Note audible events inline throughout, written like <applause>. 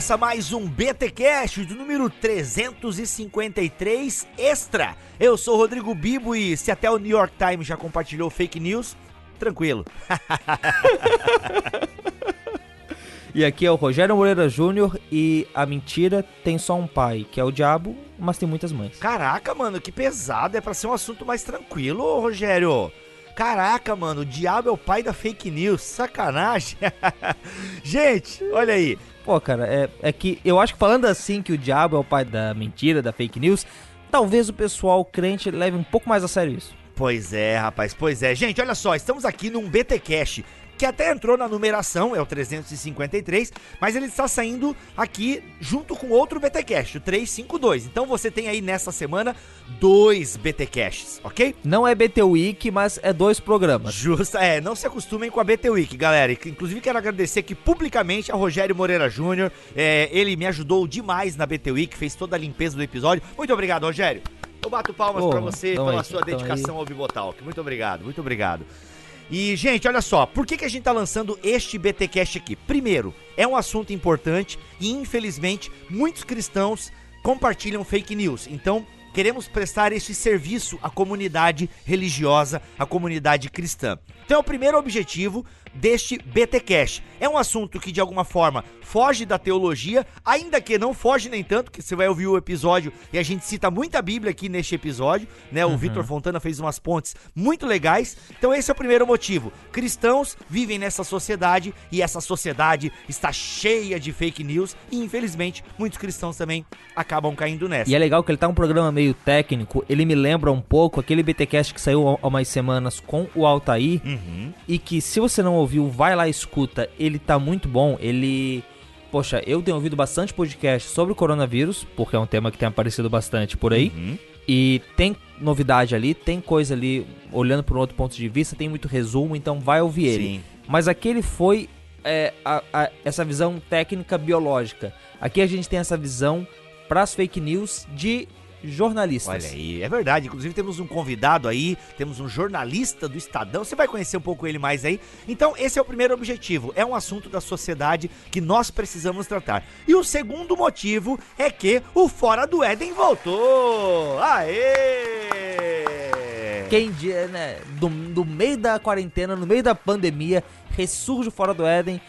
Começa mais um BTcast do número 353 extra. Eu sou o Rodrigo Bibo e se até o New York Times já compartilhou fake news, tranquilo. <laughs> E aqui é o Rogério Moreira Júnior e a mentira tem só um pai, que é o diabo, mas tem muitas mães. Caraca, mano, que pesado. É pra ser um assunto mais tranquilo, Rogério. Caraca, mano, o diabo é o pai da fake news. Sacanagem. <laughs> Gente, olha aí. Pô, cara, é, é que eu acho que falando assim que o diabo é o pai da mentira, da fake news, talvez o pessoal crente leve um pouco mais a sério isso. Pois é, rapaz, pois é. Gente, olha só, estamos aqui num BT Cash que até entrou na numeração, é o 353, mas ele está saindo aqui junto com outro BT Cash, o 352. Então você tem aí nessa semana dois BT Caches, ok? Não é BT Week, mas é dois programas. Justa, é, não se acostumem com a BT Week, galera. Inclusive quero agradecer aqui publicamente a Rogério Moreira Júnior. É, ele me ajudou demais na BT Week, fez toda a limpeza do episódio. Muito obrigado, Rogério. Eu bato palmas Ô, pra você pela aí, sua dedicação ao Bibotalk. Muito obrigado, muito obrigado. E, gente, olha só, por que, que a gente tá lançando este BTcast aqui? Primeiro, é um assunto importante e, infelizmente, muitos cristãos compartilham fake news. Então, queremos prestar este serviço à comunidade religiosa, à comunidade cristã. Então, é o primeiro objetivo deste BTcast. É um assunto que, de alguma forma, foge da teologia, ainda que não foge nem tanto, que você vai ouvir o episódio e a gente cita muita Bíblia aqui neste episódio, né? O Vitor Fontana fez umas pontes muito legais. Então esse é o primeiro motivo. Cristãos vivem nessa sociedade e essa sociedade está cheia de fake news e infelizmente muitos cristãos também acabam caindo nessa. E é legal que ele tá um programa meio técnico, ele me lembra um pouco aquele BTcast que saiu há umas semanas com o Altair, Uhum. e que se você não ouviu, vai lá e escuta, ele tá muito bom, ele... Poxa, eu tenho ouvido bastante podcast sobre o coronavírus, porque é um tema que tem aparecido bastante por aí, Uhum. e tem novidade ali, tem coisa ali, olhando por um outro ponto de vista, tem muito resumo, então vai ouvir ele. Sim. Mas aquele foi é, a- a- essa visão técnica biológica. Aqui a gente tem essa visão para as fake news de jornalistas. Olha aí, é verdade. Inclusive temos um convidado aí, temos um jornalista do Estadão. Você vai conhecer um pouco ele mais aí. Então, esse é o primeiro objetivo. É um assunto da sociedade que nós precisamos tratar. E o segundo motivo é que o Fora do Éden voltou. Aê! Quem di- né, do, do meio da quarentena, no meio da pandemia, ressurge fora do Éden,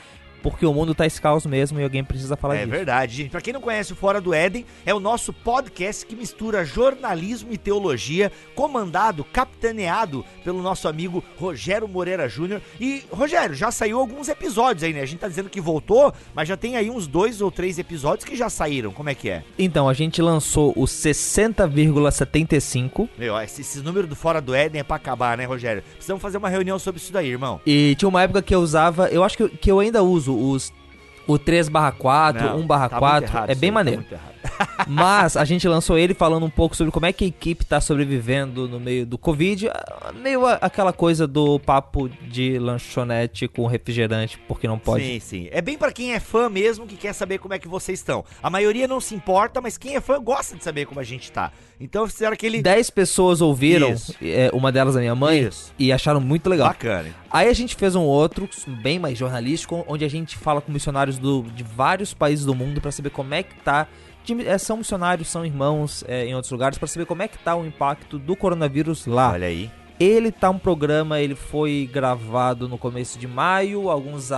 porque o mundo tá esse caos mesmo e alguém precisa falar É disso. verdade, gente. Pra quem não conhece o Fora do Éden, é o nosso podcast que mistura jornalismo e teologia, comandado, capitaneado pelo nosso amigo Rogério Moreira Júnior. E, Rogério, já saiu alguns episódios aí, né? A gente tá dizendo que voltou, mas já tem aí uns dois ou três episódios que já saíram. Como é que é? Então, a gente lançou o 60,75 Meu, esse, esse número do Fora do Éden é pra acabar, né, Rogério? Precisamos fazer uma reunião sobre isso daí, irmão. e tinha uma época que eu usava, eu acho que eu, que eu ainda uso os o 3 4, Não, 1 tá 4, errado é isso bem aí, tá maneiro. errado. Mas a gente lançou ele falando um pouco sobre como é que a equipe tá sobrevivendo no meio do Covid. ah, Meio aquela coisa do papo de lanchonete com refrigerante, porque não pode. Sim, sim. É bem pra quem é fã mesmo que quer saber como é que vocês estão. A maioria não se importa, mas quem é fã gosta de saber como a gente tá. Então fizeram aquele 10 pessoas ouviram, é, uma delas a minha mãe, Isso. e acharam muito legal. bacana. Aí a gente fez um outro, bem mais jornalístico, onde a gente fala com missionários do- de vários países do mundo pra saber como é que tá. É, são missionários, são irmãos é, em outros lugares, pra saber como é que tá o impacto do coronavírus lá. Olha aí. Ele tá um programa, ele foi gravado no começo de maio, alguns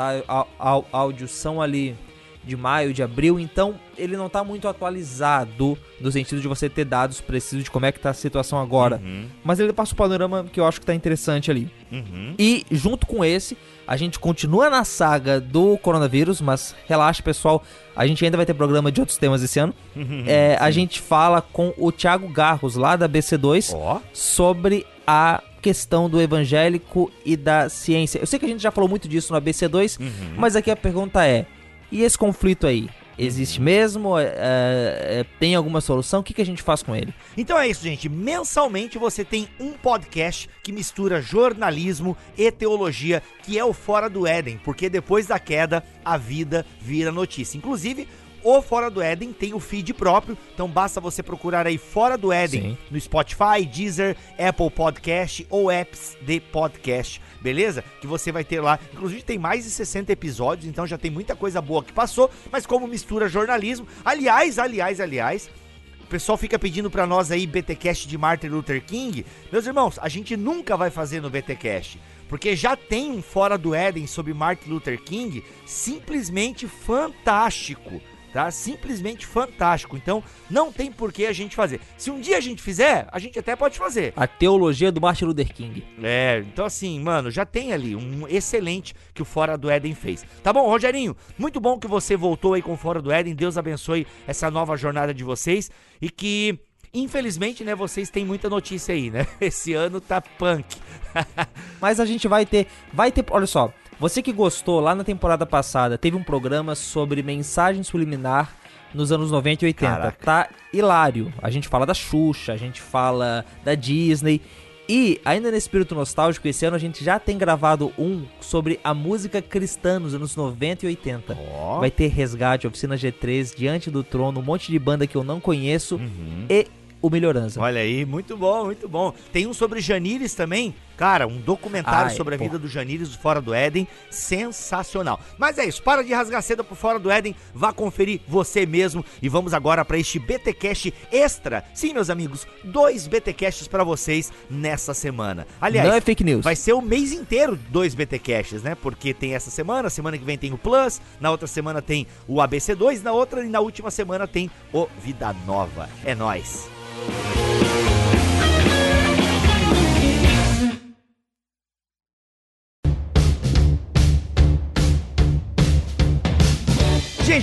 áudios são ali de maio, de abril, então ele não tá muito atualizado no sentido de você ter dados precisos de como é que tá a situação agora. Uhum, Mas ele passa um panorama que eu acho que tá interessante ali. uhum. E junto com esse, a gente continua na saga do coronavírus, mas relaxa, pessoal, a gente ainda vai ter programa de outros temas esse ano. Uhum. É, a gente fala com o Thiago Garros, lá da BC2, Ó, sobre a questão do evangélico e da ciência. Eu sei que a gente já falou muito disso no ABC2, Uhum. mas aqui a pergunta é: e esse conflito aí? existe mesmo? É, é, tem alguma solução? O que, que a gente faz com ele? Então é isso, gente. Mensalmente você tem um podcast que mistura jornalismo e teologia, que é o Fora do Éden, porque depois da queda a vida vira notícia. Inclusive, o Fora do Éden tem o feed próprio, então basta você procurar aí Fora do Éden Sim. no Spotify, Deezer, Apple Podcast ou apps de podcast, beleza? Que você vai ter lá. Inclusive tem mais de 60 episódios, então já tem muita coisa boa que passou, mas como mistura jornalismo, aliás, aliás, aliás, o pessoal fica pedindo pra nós aí BTcast de Martin Luther King. Meus irmãos, a gente nunca vai fazer no BTcast, porque já tem um Fora do Éden sobre Martin Luther King simplesmente fantástico. Tá? Simplesmente fantástico. Então, não tem por que a gente fazer. Se um dia a gente fizer, a gente até pode fazer. A teologia do Martin Luther King. É, então assim, mano, já tem ali um excelente que o Fora do Éden fez. Tá bom, Rogerinho? Muito bom que você voltou aí com o Fora do Éden. Deus abençoe essa nova jornada de vocês e que Infelizmente, né, vocês têm muita notícia aí, né? <laughs> Esse ano tá punk. <laughs> Mas a gente vai ter, vai ter, olha só, você que gostou lá na temporada passada, teve um programa sobre mensagem subliminar nos anos 90 e 80. Caraca. Tá hilário. A gente fala da Xuxa, a gente fala da Disney. E, ainda nesse espírito nostálgico, esse ano a gente já tem gravado um sobre a música cristã nos anos 90 e 80. Ó. Vai ter Resgate, Oficina G3, Diante do Trono, um monte de banda que eu não conheço Uhum. e o Melhorança. Olha aí, muito bom, muito bom. Tem um sobre Janires também. Cara, um documentário Ai, sobre a pô. vida do Janires do Fora do Éden. Sensacional. Mas é isso, para de rasgar seda pro Fora do Éden. Vá conferir você mesmo. E vamos agora para este BTcast extra. Sim, meus amigos, dois BTcasts para vocês nessa semana. Aliás, não é fake news. Vai ser o mês inteiro dois BTcasts, né? Porque tem essa semana, semana que vem tem o Plus, na outra semana tem o ABC2, na outra e na última semana tem o Vida Nova. É nóis.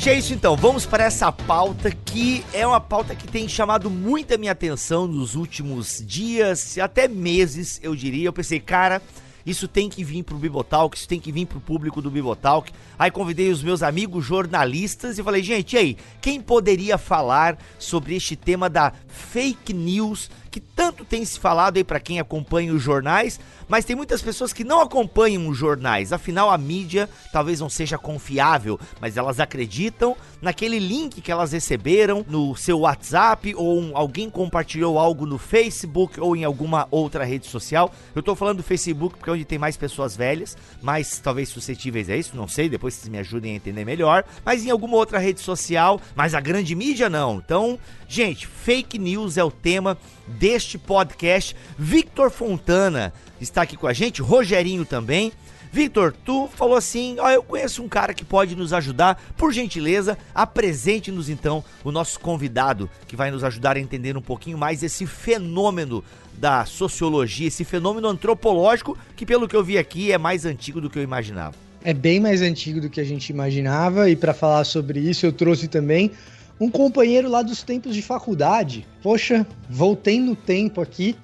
Gente, é isso então. Vamos para essa pauta que é uma pauta que tem chamado muita minha atenção nos últimos dias, até meses, eu diria. Eu pensei, cara, isso tem que vir pro Bibotalk, isso tem que vir pro público do Bibotalk. Aí convidei os meus amigos jornalistas e falei, gente, e aí, quem poderia falar sobre este tema da fake news que tanto tem se falado aí para quem acompanha os jornais, mas tem muitas pessoas que não acompanham os jornais. Afinal, a mídia talvez não seja confiável, mas elas acreditam naquele link que elas receberam no seu WhatsApp ou um- alguém compartilhou algo no Facebook ou em alguma outra rede social. Eu tô falando do Facebook porque é onde tem mais pessoas velhas, mais talvez suscetíveis a isso, não sei, depois vocês me ajudem a entender melhor, mas em alguma outra rede social, mas a grande mídia não. Então, gente, fake news é o tema deste podcast. Victor Fontana está aqui com a gente, Rogerinho também. Victor, tu falou assim: ó, eu conheço um cara que pode nos ajudar. Por gentileza, apresente-nos então o nosso convidado que vai nos ajudar a entender um pouquinho mais esse fenômeno da sociologia, esse fenômeno antropológico que, pelo que eu vi aqui, é mais antigo do que eu imaginava. É bem mais antigo do que a gente imaginava e para falar sobre isso eu trouxe também um companheiro lá dos tempos de faculdade. Poxa, voltei no tempo aqui,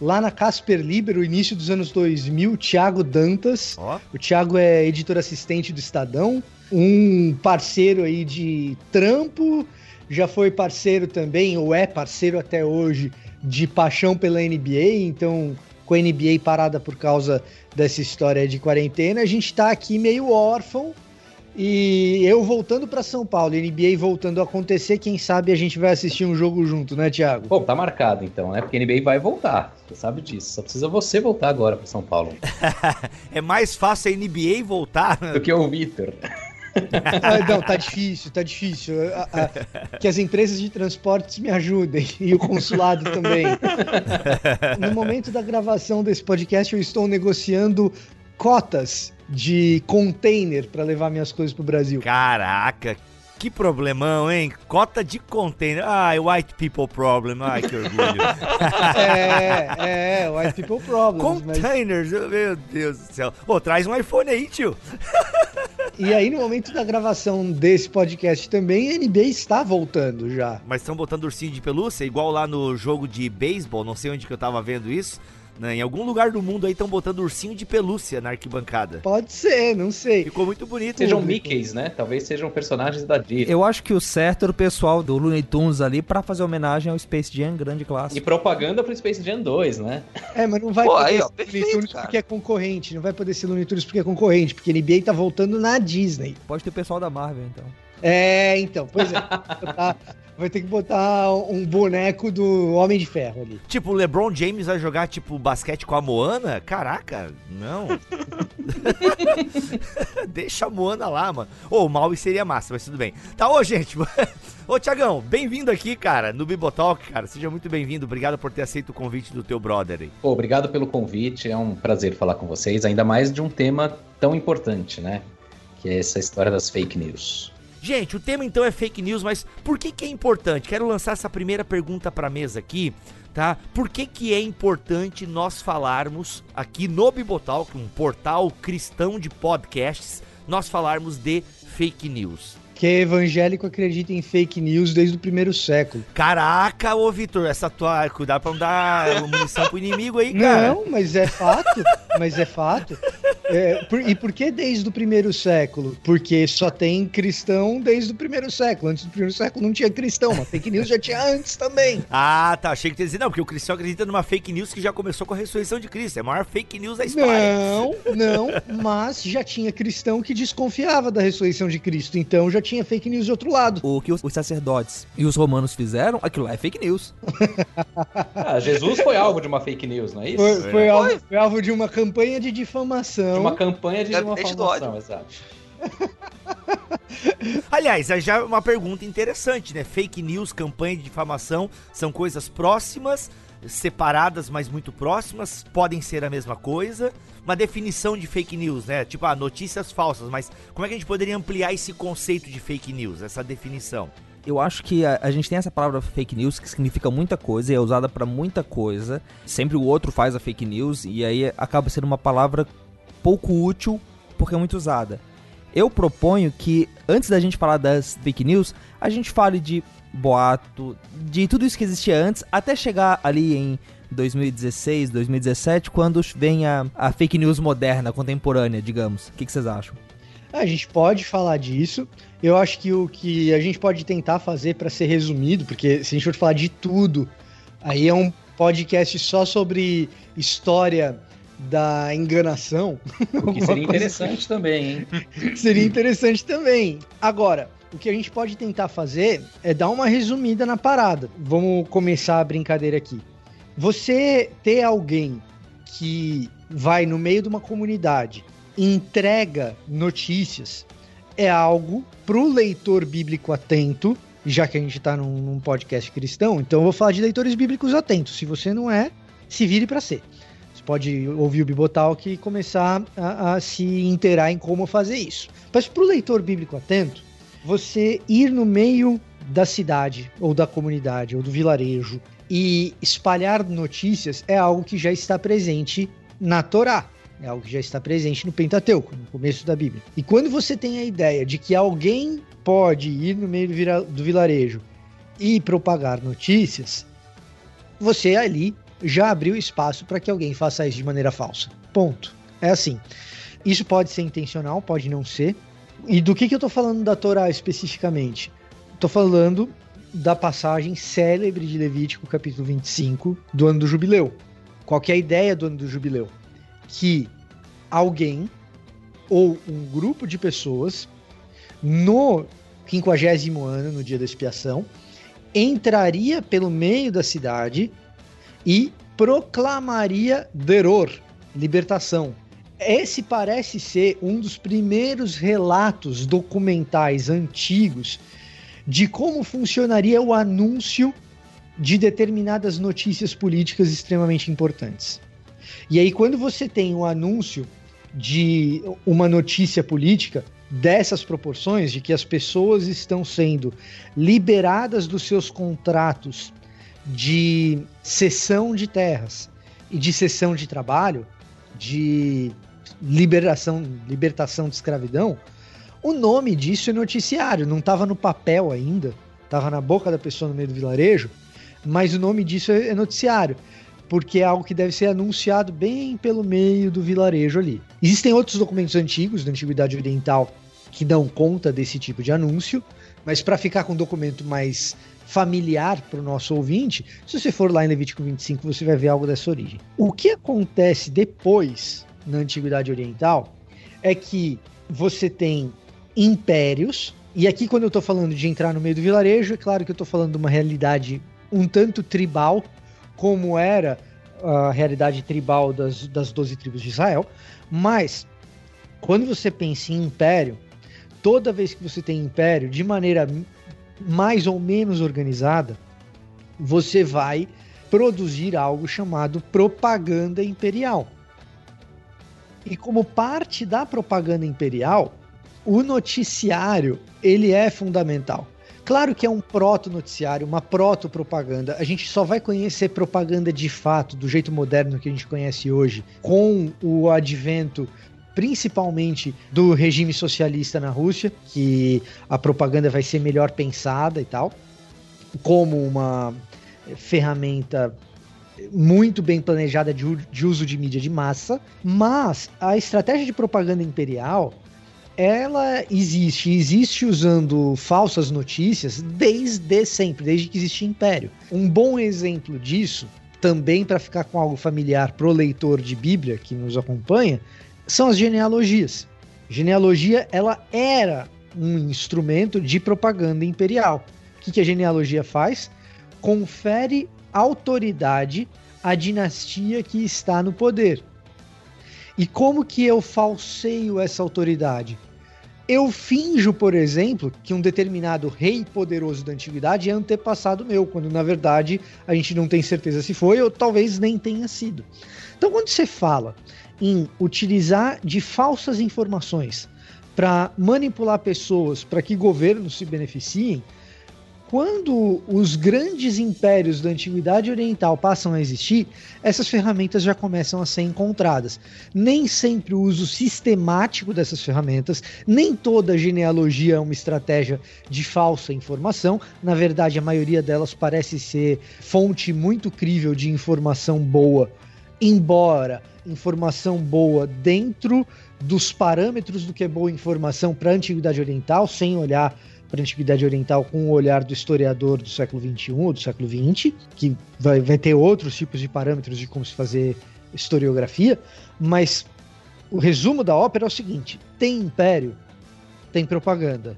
lá na Casper Libero, início dos anos 2000, Thiago Dantas. Ó, O Thiago é editor assistente do Estadão, um parceiro aí de trampo, já foi parceiro também, ou é parceiro até hoje, de paixão pela NBA, então com a NBA parada por causa dessa história de quarentena, a gente tá aqui meio órfão. E eu voltando para São Paulo, NBA voltando a acontecer, quem sabe a gente vai assistir um jogo junto, né, Thiago? Bom, tá marcado então, né? Porque a NBA vai voltar. Você sabe disso. Só precisa você voltar agora para São Paulo. <laughs> é mais fácil a NBA voltar. Do que o Vitor. <laughs> Ah, não, tá difícil, tá difícil. Ah, ah, que as empresas de transportes me ajudem <laughs> e o consulado também. No momento da gravação desse podcast, eu estou negociando cotas de container para levar minhas coisas pro Brasil. Caraca, que problemão, hein? Cota de container. Ai, white people problem. Ai, que orgulho. <laughs> É, é, white people problems. mas- Containers, meu Deus do céu. Ô, traz um iPhone aí, tio. E aí, no momento da gravação desse podcast também, a NBA está voltando já. Mas estão botando ursinho de pelúcia, igual lá no jogo de beisebol, não sei onde que eu tava vendo isso. Né? Em algum lugar do mundo aí estão botando ursinho de pelúcia na arquibancada. Pode ser, não sei. Ficou muito bonito. Sejam o- Mickeys, né? Talvez sejam personagens da Disney. Eu acho que o certo era o pessoal do Looney Tunes ali pra fazer homenagem ao Space Jam, grande E clássico. propaganda pro Space Jam 2, né? É, mas não vai Pô, poder aí, ó, ser perfeito, Looney Tunes cara. porque é concorrente. Não vai poder ser Looney Tunes porque é concorrente, porque NBA tá voltando na Disney. Pode ter o pessoal da Marvel, então. É, então, pois é. botar- <laughs> vai ter que botar um boneco do Homem de Ferro ali. Tipo, o LeBron James vai jogar, tipo, basquete com a Moana? Caraca, não. <laughs> Deixa a Moana lá, mano. Ô, o Maui seria massa, mas tudo bem. Tá, ô, gente. <laughs> ô, Tiagão, bem-vindo aqui, cara, no Bibotalk, cara. Seja muito bem-vindo. Obrigado por ter aceito o convite do teu brother aí. Pô, obrigado pelo convite. É um prazer falar com vocês, ainda mais de um tema tão importante, né? Que é essa história das fake news. Gente, o tema então é fake news, mas por que que é importante? Quero lançar essa primeira pergunta pra mesa aqui, tá? Por que que é importante nós falarmos aqui no Bibotalk, um portal cristão de podcasts, nós falarmos de fake news? Que evangélico acredita em fake news desde o primeiro século. Caraca, ô Vitor, essa tua. Cuidado pra não dar munição pro inimigo aí, cara. Não, mas é fato. mas é fato. É, por- e por que desde o primeiro século? Porque só tem cristão desde o primeiro século. Antes do primeiro século não tinha cristão, mas fake news já tinha antes também. Ah, tá. Achei que tu ia dizer, não, porque o cristão acredita numa fake news que já começou com a ressurreição de Cristo. É a maior fake news da história. Não, não, mas já tinha cristão que desconfiava da ressurreição de Cristo. Então já tinha fake news de outro lado. O que os, os sacerdotes e os romanos fizeram, aquilo lá é fake news. <laughs> Ah, Jesus foi alvo de uma fake news, não é isso? Foi, foi alvo, foi alvo de uma campanha de difamação. De uma campanha de difamação, exato. <laughs> Aliás, já é uma pergunta interessante, né? Fake news, campanha de difamação, são coisas próximas, separadas, mas muito próximas, podem ser a mesma coisa. Uma definição de fake news, né? Tipo, ah, notícias falsas, mas como é que a gente poderia ampliar esse conceito de fake news, essa definição? Eu acho que a, a gente tem essa palavra fake news que significa muita coisa e é usada pra muita coisa. Sempre o outro faz a fake news e aí acaba sendo uma palavra pouco útil porque é muito usada. Eu proponho que antes da gente falar das fake news, a gente fale de boato, de tudo isso que existia antes, até chegar ali em 2016, 2017, quando vem a, a fake news moderna, contemporânea, digamos. O que, que vocês acham? A gente pode falar disso. Eu acho que o que a gente pode tentar fazer para ser resumido, porque se a gente for falar de tudo, aí é um podcast só sobre história da enganação. O que <laughs> seria interessante também, hein? <laughs> Seria interessante também. Agora, o que a gente pode tentar fazer é dar uma resumida na parada. Vamos começar a brincadeira aqui. Você ter alguém que vai no meio de uma comunidade e entrega notícias é algo pro leitor bíblico atento, já que a gente tá num, num podcast cristão, então eu vou falar de leitores bíblicos atentos. Se você não é, se vire para ser. Você pode ouvir o Bibotalk e começar a, a se inteirar em como fazer isso. Mas para o leitor bíblico atento, você ir no meio da cidade, ou da comunidade, ou do vilarejo, e espalhar notícias é algo que já está presente na Torá. É algo que já está presente no Pentateuco, no começo da Bíblia. E quando você tem a ideia de que alguém pode ir no meio do, vilarejo e propagar notícias, você ali já abriu espaço para que alguém faça isso de maneira falsa. Ponto. É assim. Isso pode ser intencional, pode não ser. E do que, que eu tô falando da Torá especificamente? Tô falando da passagem célebre de Levítico, capítulo 25, do ano do jubileu. Qual que é a ideia do ano do jubileu? Que alguém ou um grupo de pessoas no quinquagésimo ano, no dia da expiação, entraria pelo meio da cidade e proclamaria deror, libertação. Esse parece ser um dos primeiros relatos documentais antigos de como funcionaria o anúncio de determinadas notícias políticas extremamente importantes. E aí, quando você tem um anúncio de uma notícia política dessas proporções, de que as pessoas estão sendo liberadas dos seus contratos de cessão de terras e de cessão de trabalho, de liberação, libertação de escravidão, o nome disso é noticiário, não estava no papel ainda, estava na boca da pessoa no meio do vilarejo, mas o nome disso é é noticiário. porque é algo que deve ser anunciado bem pelo meio do vilarejo ali. Existem outros documentos antigos da Antiguidade Oriental que dão conta desse tipo de anúncio, mas para ficar com um documento mais familiar para o nosso ouvinte, se você for lá em Levítico 25, você vai ver algo dessa origem. O que acontece depois na Antiguidade Oriental é que você tem impérios, e aqui quando eu estou falando de entrar no meio do vilarejo, é claro que eu estou falando de uma realidade um tanto tribal, como era a realidade tribal das, das 12 tribos de Israel, mas quando você pensa em império, toda vez que você tem império, de maneira mais ou menos organizada, você vai produzir algo chamado propaganda imperial. E como parte da propaganda imperial, o noticiário ele é fundamental. Claro que é um proto-noticiário, uma proto-propaganda. A gente só vai conhecer propaganda de fato, do jeito moderno que a gente conhece hoje, com o advento principalmente do regime socialista na Rússia, que a propaganda vai ser melhor pensada e tal, como uma ferramenta muito bem planejada de, de uso de mídia de massa, mas a estratégia de propaganda imperial ela existe, existe usando falsas notícias desde sempre, desde que existe império. Um bom exemplo disso, também para ficar com algo familiar pro leitor de Bíblia que nos acompanha, são as genealogias. Genealogia, ela era um instrumento de propaganda imperial. O que, que a genealogia faz? Confere autoridade à dinastia que está no poder. E como que eu falseio essa autoridade? Eu finjo, por exemplo, que um determinado rei poderoso da antiguidade é antepassado meu, quando na verdade a gente não tem certeza se foi ou talvez nem tenha sido. Então, quando você fala em utilizar de falsas informações para manipular pessoas para que governos se beneficiem, quando os grandes impérios da antiguidade oriental passam a existir, essas ferramentas já começam a ser encontradas. Nem sempre o uso sistemático dessas ferramentas, nem toda genealogia é uma estratégia de falsa informação. Na verdade, a maioria delas parece ser fonte muito crível de informação boa, embora informação boa dentro dos parâmetros do que é boa informação para a Antiguidade Oriental, sem olhar para a Antiguidade Oriental com o olhar do historiador do século XXI ou do século XX, que vai, vai ter outros tipos de parâmetros de como se fazer historiografia, mas o resumo da ópera é o seguinte: tem império, tem propaganda.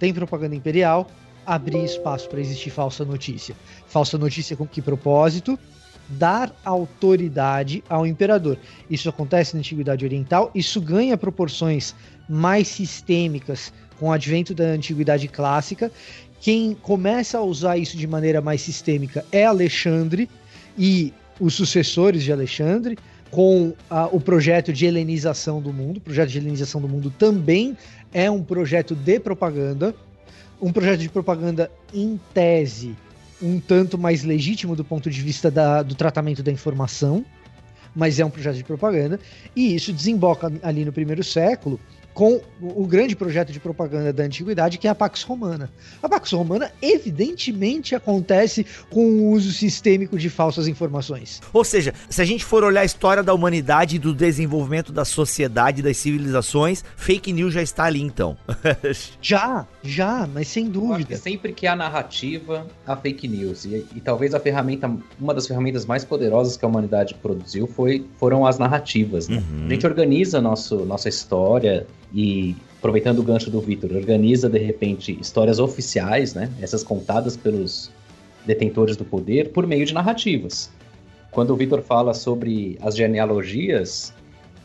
Tem propaganda imperial, abrir espaço para existir falsa notícia. Falsa notícia com que propósito? dar autoridade ao imperador. Isso acontece na Antiguidade Oriental, isso ganha proporções mais sistêmicas com o advento da Antiguidade Clássica. Quem começa a usar isso de maneira mais sistêmica é Alexandre e os sucessores de Alexandre, com a, o projeto de helenização do mundo. O projeto de helenização do mundo também é um projeto de propaganda, um projeto de propaganda em tese um tanto mais legítimo do ponto de vista da, do tratamento da informação, mas é um projeto de propaganda, e isso desemboca ali no primeiro século com o grande projeto de propaganda da antiguidade, que é a Pax Romana. A Pax Romana, evidentemente, acontece com o uso sistêmico de falsas informações. Ou seja, se a gente for olhar a história da humanidade e do desenvolvimento da sociedade, das civilizações, fake news já está ali, então. <laughs> já, já, mas sem dúvida. Que sempre que há narrativa, há fake news. E, e, talvez a ferramenta, uma das ferramentas mais poderosas que a humanidade produziu foi, foram as narrativas. Né? Uhum. A gente organiza nosso, nossa história e aproveitando o gancho do Vitor, organiza de repente histórias oficiais, né? Essas contadas pelos detentores do poder por meio de narrativas. Quando o Vitor fala sobre as genealogias,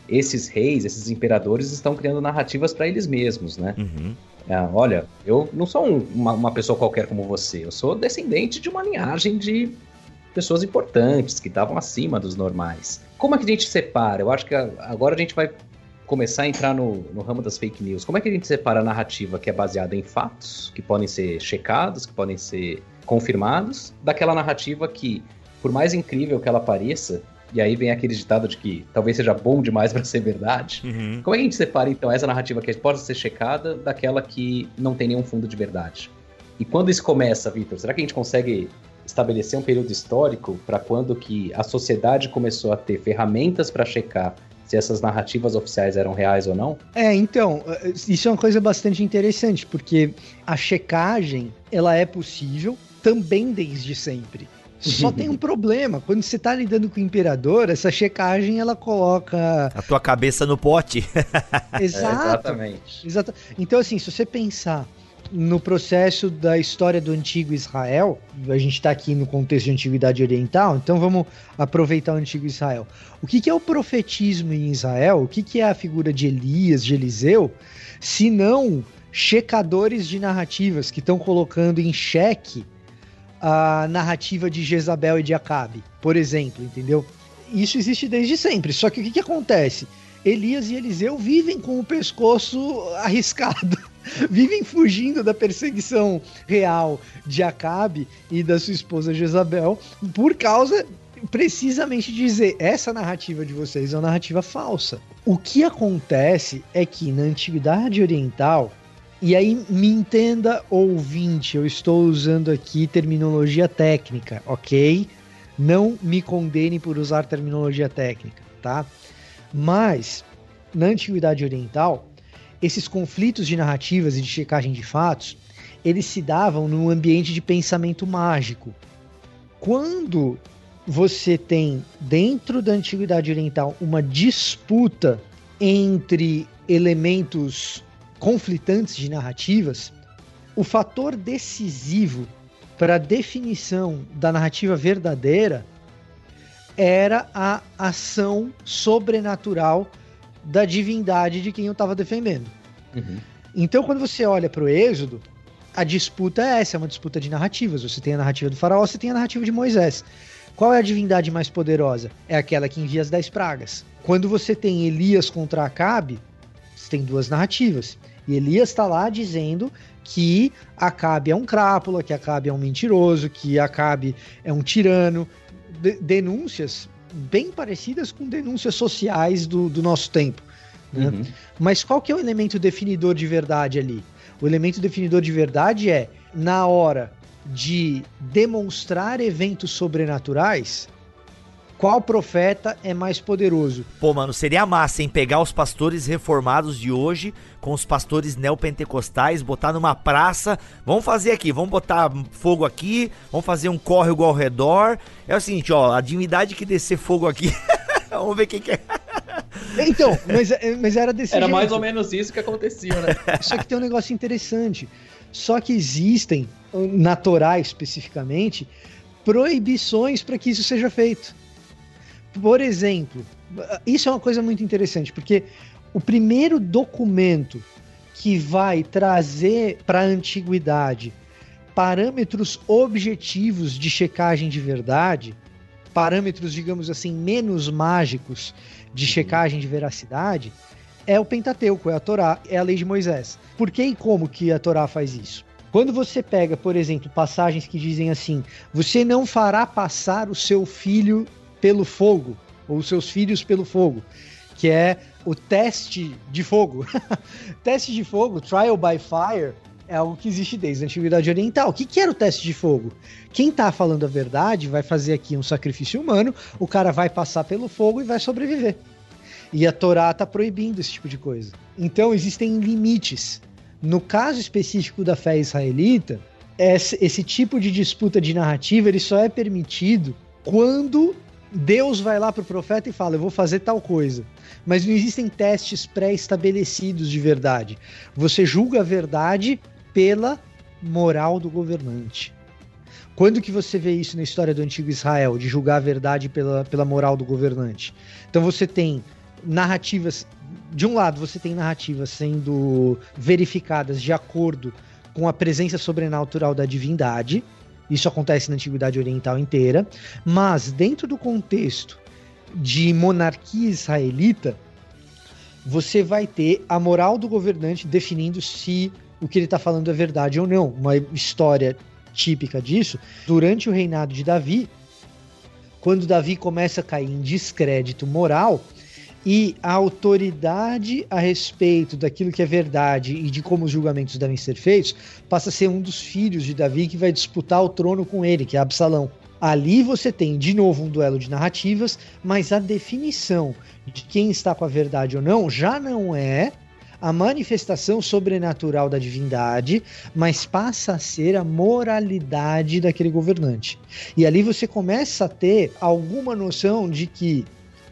esses reis, esses imperadores estão criando narrativas para eles mesmos, né? Uhum. É, olha, eu não sou um, uma, uma pessoa qualquer como você, eu sou descendente de uma linhagem de pessoas importantes que estavam acima dos normais. Como é que a gente separa? Eu acho que agora a gente vai começar a entrar no, no ramo das fake news, como é que a gente separa a narrativa que é baseada em fatos, que podem ser checados, que podem ser confirmados, daquela narrativa que, por mais incrível que ela pareça, e aí vem aquele ditado de que talvez seja bom demais <laughs> para ser verdade. Uhum. Como é que a gente separa então essa narrativa que pode ser checada daquela que não tem nenhum fundo de verdade? E quando isso começa, Vitor, será que a gente consegue estabelecer um período histórico para quando que a sociedade começou a ter ferramentas para checar se essas narrativas oficiais eram reais ou não? É, então, isso é uma coisa bastante interessante, porque a checagem, ela é possível também desde sempre. Só <laughs> tem um problema. Quando você está lidando com o imperador, essa checagem ela coloca. A tua cabeça no pote. <laughs> Exato. É, exatamente. Exato. Então, assim, se você pensar no processo da história do antigo Israel, a gente está aqui no contexto de antiguidade oriental, então vamos aproveitar o antigo Israel. O que, que é o profetismo em Israel? O que, que é a figura de Elias, de Eliseu, se não checadores de narrativas que estão colocando em xeque a narrativa de Jezabel e de Acabe, por exemplo, entendeu? Isso existe desde sempre. Só que o que, que acontece? Elias e Eliseu vivem com o pescoço <laughs> arriscado <laughs> vivem fugindo da perseguição real de Acabe e da sua esposa Jezabel por causa precisamente dizer essa narrativa de vocês é uma narrativa falsa. O que acontece é que na antiguidade oriental e aí me entenda ouvinte, eu estou usando aqui terminologia técnica, ok? Não me condene por usar terminologia técnica, tá? Mas na antiguidade oriental esses conflitos de narrativas e de checagem de fatos, eles se davam num ambiente de pensamento mágico. Quando você tem dentro da antiguidade oriental uma disputa entre elementos conflitantes de narrativas, o fator decisivo para a definição da narrativa verdadeira era a ação sobrenatural da divindade de quem eu estava defendendo. Uhum. Então, quando você olha para o Êxodo, a disputa é essa, é uma disputa de narrativas. Você tem a narrativa do faraó, você tem a narrativa de Moisés. Qual é a divindade mais poderosa? É aquela que envia as dez pragas. Quando você tem Elias contra Acabe, você tem duas narrativas. E Elias está lá dizendo que Acabe é um crápula, que Acabe é um mentiroso, que Acabe é um tirano. De denúncias bem parecidas com denúncias sociais do, do nosso tempo. Né? Uhum. Mas qual que é o elemento definidor de verdade ali? O elemento definidor de verdade é, na hora de demonstrar eventos sobrenaturais, qual profeta é mais poderoso? Pô, mano, seria massa, hein? Pegar os pastores reformados de hoje com os pastores neopentecostais, botar numa praça. Vamos fazer aqui, vamos botar fogo aqui, vamos fazer um córrego ao redor. É o seguinte, ó, a divindade que descer fogo aqui. <laughs> vamos ver quem que é. Então, mas, mas era desse Era jeito. mais ou menos isso que acontecia, né? <laughs> Só que tem um negócio interessante. Só que existem, na Torá especificamente, proibições para que isso seja feito. Por exemplo, isso é uma coisa muito interessante, porque o primeiro documento que vai trazer para a antiguidade parâmetros objetivos de checagem de verdade, parâmetros, digamos assim, menos mágicos de uhum. checagem de veracidade, é o Pentateuco, é a Torá, é a lei de Moisés. Por que e como que a Torá faz isso? Quando você pega, por exemplo, passagens que dizem assim: você não fará passar o seu filho pelo fogo, ou seus filhos pelo fogo, que é o teste de fogo. <laughs> teste de fogo, trial by fire, é algo que existe desde a Antiguidade Oriental. O que, que era o teste de fogo? Quem está falando a verdade vai fazer aqui um sacrifício humano, o cara vai passar pelo fogo e vai sobreviver. E a Torá está proibindo esse tipo de coisa. Então existem limites. No caso específico da fé israelita, esse, esse tipo de disputa de narrativa ele só é permitido quando Deus vai lá pro profeta e fala: Eu vou fazer tal coisa. Mas não existem testes pré-estabelecidos de verdade. Você julga a verdade pela moral do governante. Quando que você vê isso na história do antigo Israel, de julgar a verdade pela, pela moral do governante? Então você tem narrativas. De um lado, você tem narrativas sendo verificadas de acordo com a presença sobrenatural da divindade, isso acontece na Antiguidade Oriental inteira, mas dentro do contexto de monarquia israelita, você vai ter a moral do governante definindo se o que ele está falando é verdade ou não. Uma história típica disso, durante o reinado de Davi, quando Davi começa a cair em descrédito moral, e a autoridade a respeito daquilo que é verdade e de como os julgamentos devem ser feitos passa a ser um dos filhos de Davi que vai disputar o trono com ele, que é Absalão. Ali você tem de novo um duelo de narrativas, mas a definição de quem está com a verdade ou não já não é a manifestação sobrenatural da divindade, mas passa a ser a moralidade daquele governante. E ali você começa a ter alguma noção de que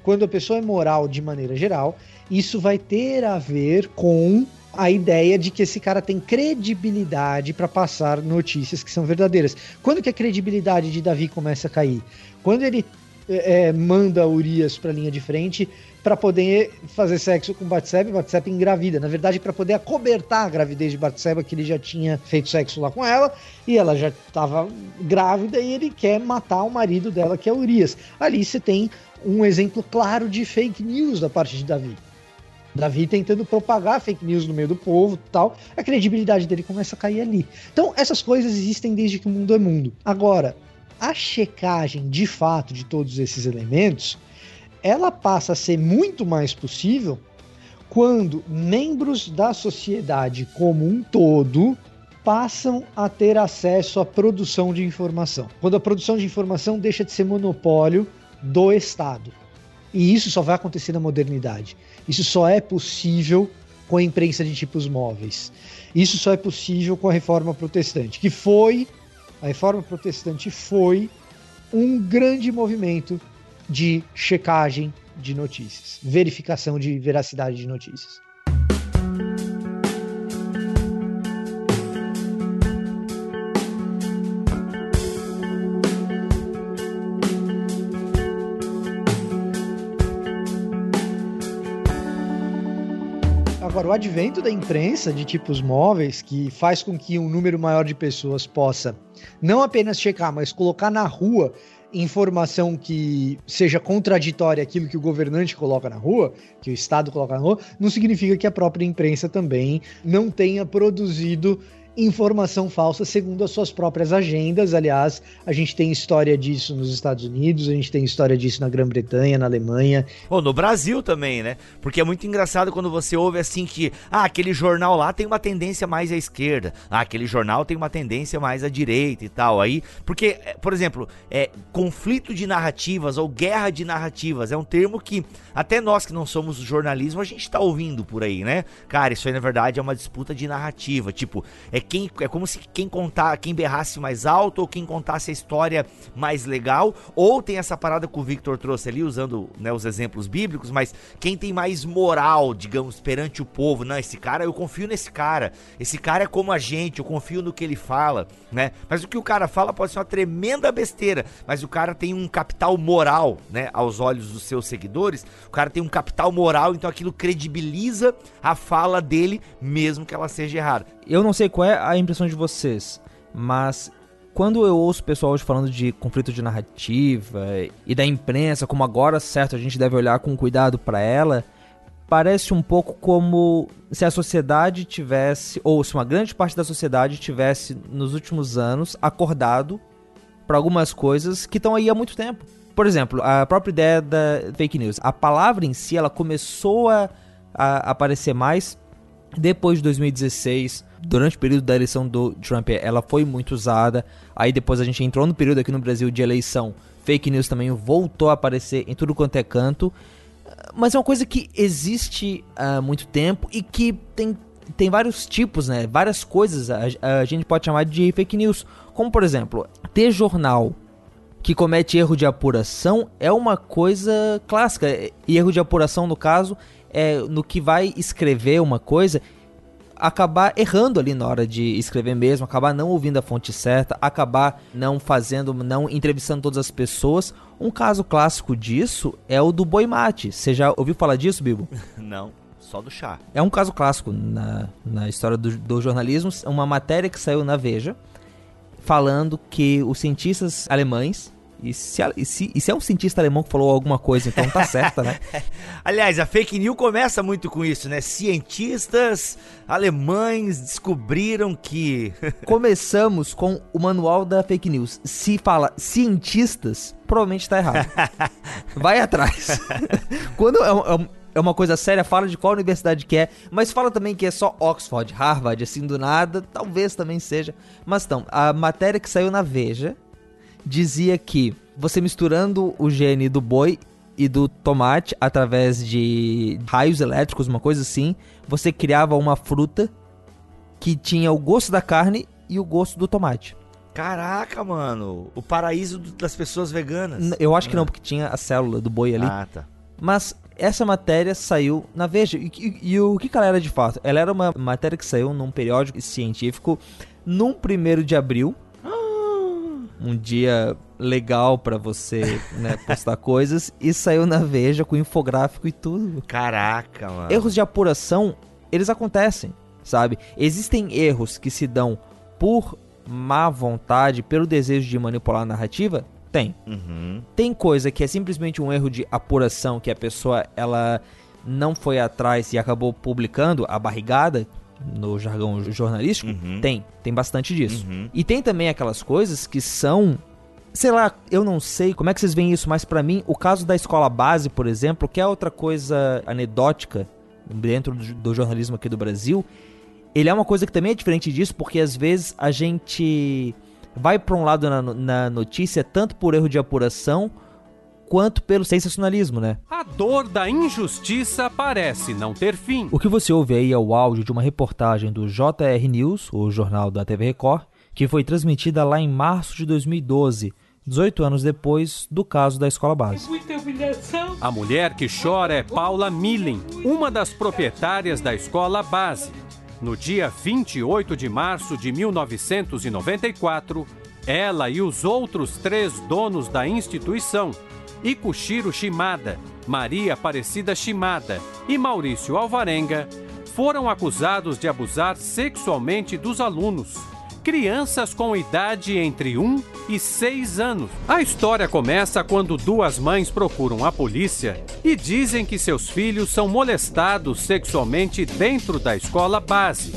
quando a pessoa é moral de maneira geral, isso vai ter a ver com a ideia de que esse cara tem credibilidade para passar notícias que são verdadeiras. Quando que a credibilidade de Davi começa a cair? Quando ele é, manda Urias para a linha de frente para poder fazer sexo com Batseba Batseba engravida. Na verdade, para poder acobertar a gravidez de Batseba, que ele já tinha feito sexo lá com ela, e ela já estava grávida e ele quer matar o marido dela, que é Urias. Ali você tem um exemplo claro de fake news da parte de Davi. Davi tentando propagar fake news no meio do povo tal, a credibilidade dele começa a cair ali. Então, essas coisas existem desde que o mundo é mundo. Agora, a checagem de fato de todos esses elementos, ela passa a ser muito mais possível quando membros da sociedade como um todo passam a ter acesso à produção de informação. Quando a produção de informação deixa de ser monopólio do Estado. E isso só vai acontecer na modernidade. Isso só é possível com a imprensa de tipos móveis. Isso só é possível com a reforma protestante, que foi a reforma protestante foi um grande movimento de checagem de notícias, verificação de veracidade de notícias. Agora, o advento da imprensa de tipos móveis, que faz com que um número maior de pessoas possa não apenas checar, mas colocar na rua informação que seja contraditória àquilo que o governante coloca na rua, que o Estado coloca na rua, não significa que a própria imprensa também não tenha produzido informação falsa segundo as suas próprias agendas. Aliás, a gente tem história disso nos Estados Unidos, a gente tem história disso na Grã-Bretanha, na Alemanha. Ou no Brasil também, né? Porque é muito engraçado quando você ouve assim que, ah, aquele jornal lá tem uma tendência mais à esquerda, ah, aquele jornal tem uma tendência mais à direita e tal. Aí, porque, é, por exemplo, é, conflito de narrativas ou guerra de narrativas é um termo que até nós que não somos jornalismo, a gente tá ouvindo por aí, né? Cara, isso aí na verdade é uma disputa de narrativa. Tipo, é quem é como se quem contar, quem berrasse mais alto ou quem contasse a história mais legal, ou tem essa parada que o Victor trouxe ali usando, né, os exemplos bíblicos, mas quem tem mais moral, digamos, perante o povo, não, esse cara, eu confio nesse cara. Esse cara é como a gente, eu confio no que ele fala, né? Mas o que o cara fala pode ser uma tremenda besteira, mas o cara tem um capital moral, né, aos olhos dos seus seguidores. O cara tem um capital moral, então aquilo credibiliza a fala dele, mesmo que ela seja errada. Eu não sei qual é a impressão de vocês, mas quando eu ouço pessoal hoje falando de conflito de narrativa e da imprensa, como agora, certo, a gente deve olhar com cuidado para ela, parece um pouco como se a sociedade tivesse, ou se uma grande parte da sociedade tivesse, nos últimos anos, acordado para algumas coisas que estão aí há muito tempo. Por exemplo, a própria ideia da fake news. A palavra em si, ela começou a, a aparecer mais depois de 2016, durante o período da eleição do Trump, ela foi muito usada. Aí depois a gente entrou no período aqui no Brasil de eleição. Fake news também voltou a aparecer em tudo quanto é canto. Mas é uma coisa que existe há muito tempo e que tem, tem vários tipos, né? Várias coisas a, a gente pode chamar de fake news. Como, por exemplo, ter jornal que comete erro de apuração é uma coisa clássica. E erro de apuração, no caso, é no que vai escrever uma coisa acabar errando ali na hora de escrever mesmo, acabar não ouvindo a fonte certa, acabar não fazendo, não entrevistando todas as pessoas. Um caso clássico disso é o do boi mate. Você já ouviu falar disso, Bibo? <laughs> Não, só do chá. É um caso clássico na, na história do, do jornalismo, uma matéria que saiu na Veja falando que os cientistas alemães E se, e, se, e se é um cientista alemão que falou alguma coisa, então tá certa, né? <laughs> Aliás, a fake news começa muito com isso, né? Cientistas alemães descobriram que. <laughs> Começamos com o manual da fake news. Se fala cientistas, provavelmente tá errado. <laughs> Vai atrás. Quando é, é, é uma coisa séria, fala de qual universidade que é, mas fala também que é só Oxford, Harvard, assim do nada, talvez também seja. Mas então, a matéria que saiu na Veja dizia que você misturando o gene do boi e do tomate através de raios elétricos, uma coisa assim, você criava uma fruta que tinha o gosto da carne e o gosto do tomate. Caraca, mano, o paraíso das pessoas veganas. Eu acho que não, porque tinha a célula do boi ali. Ah, tá. Mas essa matéria saiu na Veja. E, e, e, o que ela era de fato? Ela era uma matéria que saiu num periódico científico num primeiro de abril um dia legal para você né, <laughs> postar coisas e saiu na Veja com infográfico e tudo. Caraca, mano. Erros de apuração, eles acontecem, sabe? Existem erros que se dão por má vontade, pelo desejo de manipular a narrativa? Tem. Uhum. Tem coisa que é simplesmente um erro de apuração, que a pessoa ela não foi atrás e acabou publicando a barrigada, no jargão jornalístico, uhum. tem. Tem bastante disso. Uhum. E tem também aquelas coisas que são. Sei lá, eu não sei como é que vocês veem isso, mas para mim, o caso da escola base, por exemplo, que é outra coisa anedótica dentro do, jornalismo aqui do Brasil, ele é uma coisa que também é diferente disso, porque às vezes a gente vai para um lado na, na notícia tanto por erro de apuração quanto pelo sensacionalismo, né? A dor da injustiça parece não ter fim. O que você ouve aí é o áudio de uma reportagem do JR News, o jornal da TV Record, que foi transmitida lá em março de 2012. 18 anos depois do caso da escola base. A mulher que chora é Paula Millen, uma das proprietárias da escola base. No dia 28 de março de 1994, ela e os outros três donos da instituição Ikushiro Shimada, Maria Aparecida Shimada e Maurício Alvarenga foram acusados de abusar sexualmente dos alunos, crianças com idade entre 1 e 6 anos. A história começa quando duas mães procuram a polícia e dizem que seus filhos são molestados sexualmente dentro da escola base.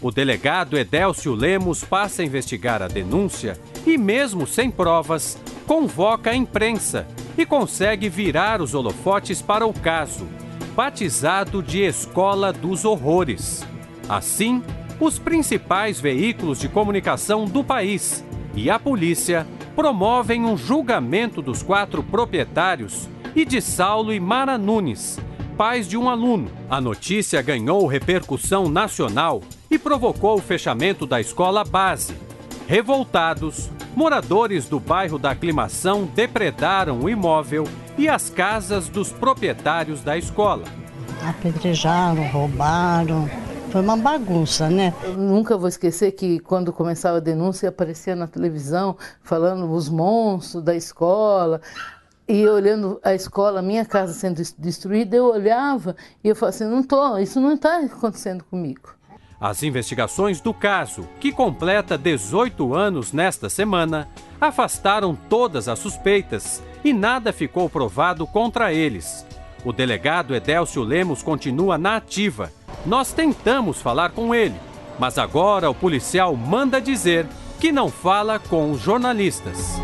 O delegado Edélcio Lemos passa a investigar a denúncia e, mesmo sem provas, convoca a imprensa e consegue virar os holofotes para o caso, batizado de Escola dos Horrores. Assim, os principais veículos de comunicação do país e a polícia promovem um julgamento dos quatro proprietários e de Saulo e Mara Nunes, pais de um aluno. A notícia ganhou repercussão nacional e provocou o fechamento da escola base. Revoltados, moradores do bairro da Aclimação depredaram o imóvel e as casas dos proprietários da escola. Apedrejaram, roubaram. Foi uma bagunça, né? Eu nunca vou esquecer que quando começava a denúncia aparecia na televisão falando os monstros da escola. E olhando a escola, a minha casa sendo destruída, eu olhava e eu falava assim, não tô, isso não está acontecendo comigo. As investigações do caso, que completa 18 anos nesta semana, afastaram todas as suspeitas e nada ficou provado contra eles. O delegado Edélcio Lemos continua na ativa. Nós tentamos falar com ele, mas agora o policial manda dizer que não fala com os jornalistas.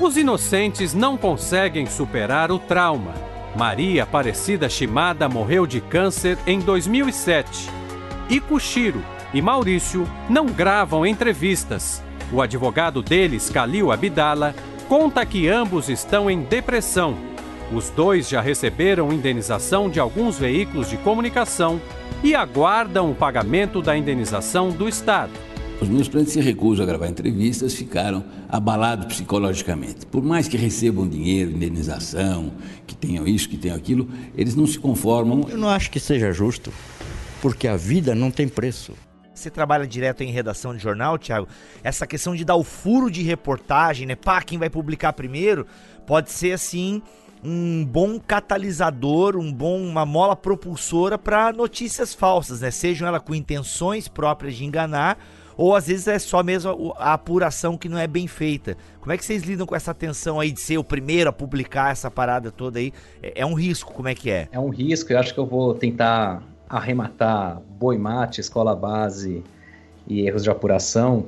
Os inocentes não conseguem superar o trauma. Maria Aparecida Shimada morreu de câncer em 2007 Ikushiro e Maurício não gravam entrevistas. O advogado deles, Kalil Abdala, conta que ambos estão em depressão. Os dois já receberam indenização de alguns veículos de comunicação e aguardam o pagamento da indenização do Estado. Os meus clientes se recusam a gravar entrevistas, ficaram abalados psicologicamente. Por mais que recebam dinheiro, indenização, que tenham isso, que tenham aquilo, eles não se conformam. Eu não acho que seja justo porque a vida não tem preço. Você trabalha direto em redação de jornal, Thiago? Essa questão de dar o furo de reportagem, né? Pá, quem vai publicar primeiro, pode ser assim um bom catalisador, um bom uma mola propulsora para notícias falsas, né? Sejam elas com intenções próprias de enganar Ou às vezes é só mesmo a, a apuração que não é bem feita. Como é que vocês lidam com essa tensão aí de ser o primeiro a publicar essa parada toda aí? É, é um risco, como é que é? É um risco, eu acho que eu vou tentar arrematar boi mate, escola base e erros de apuração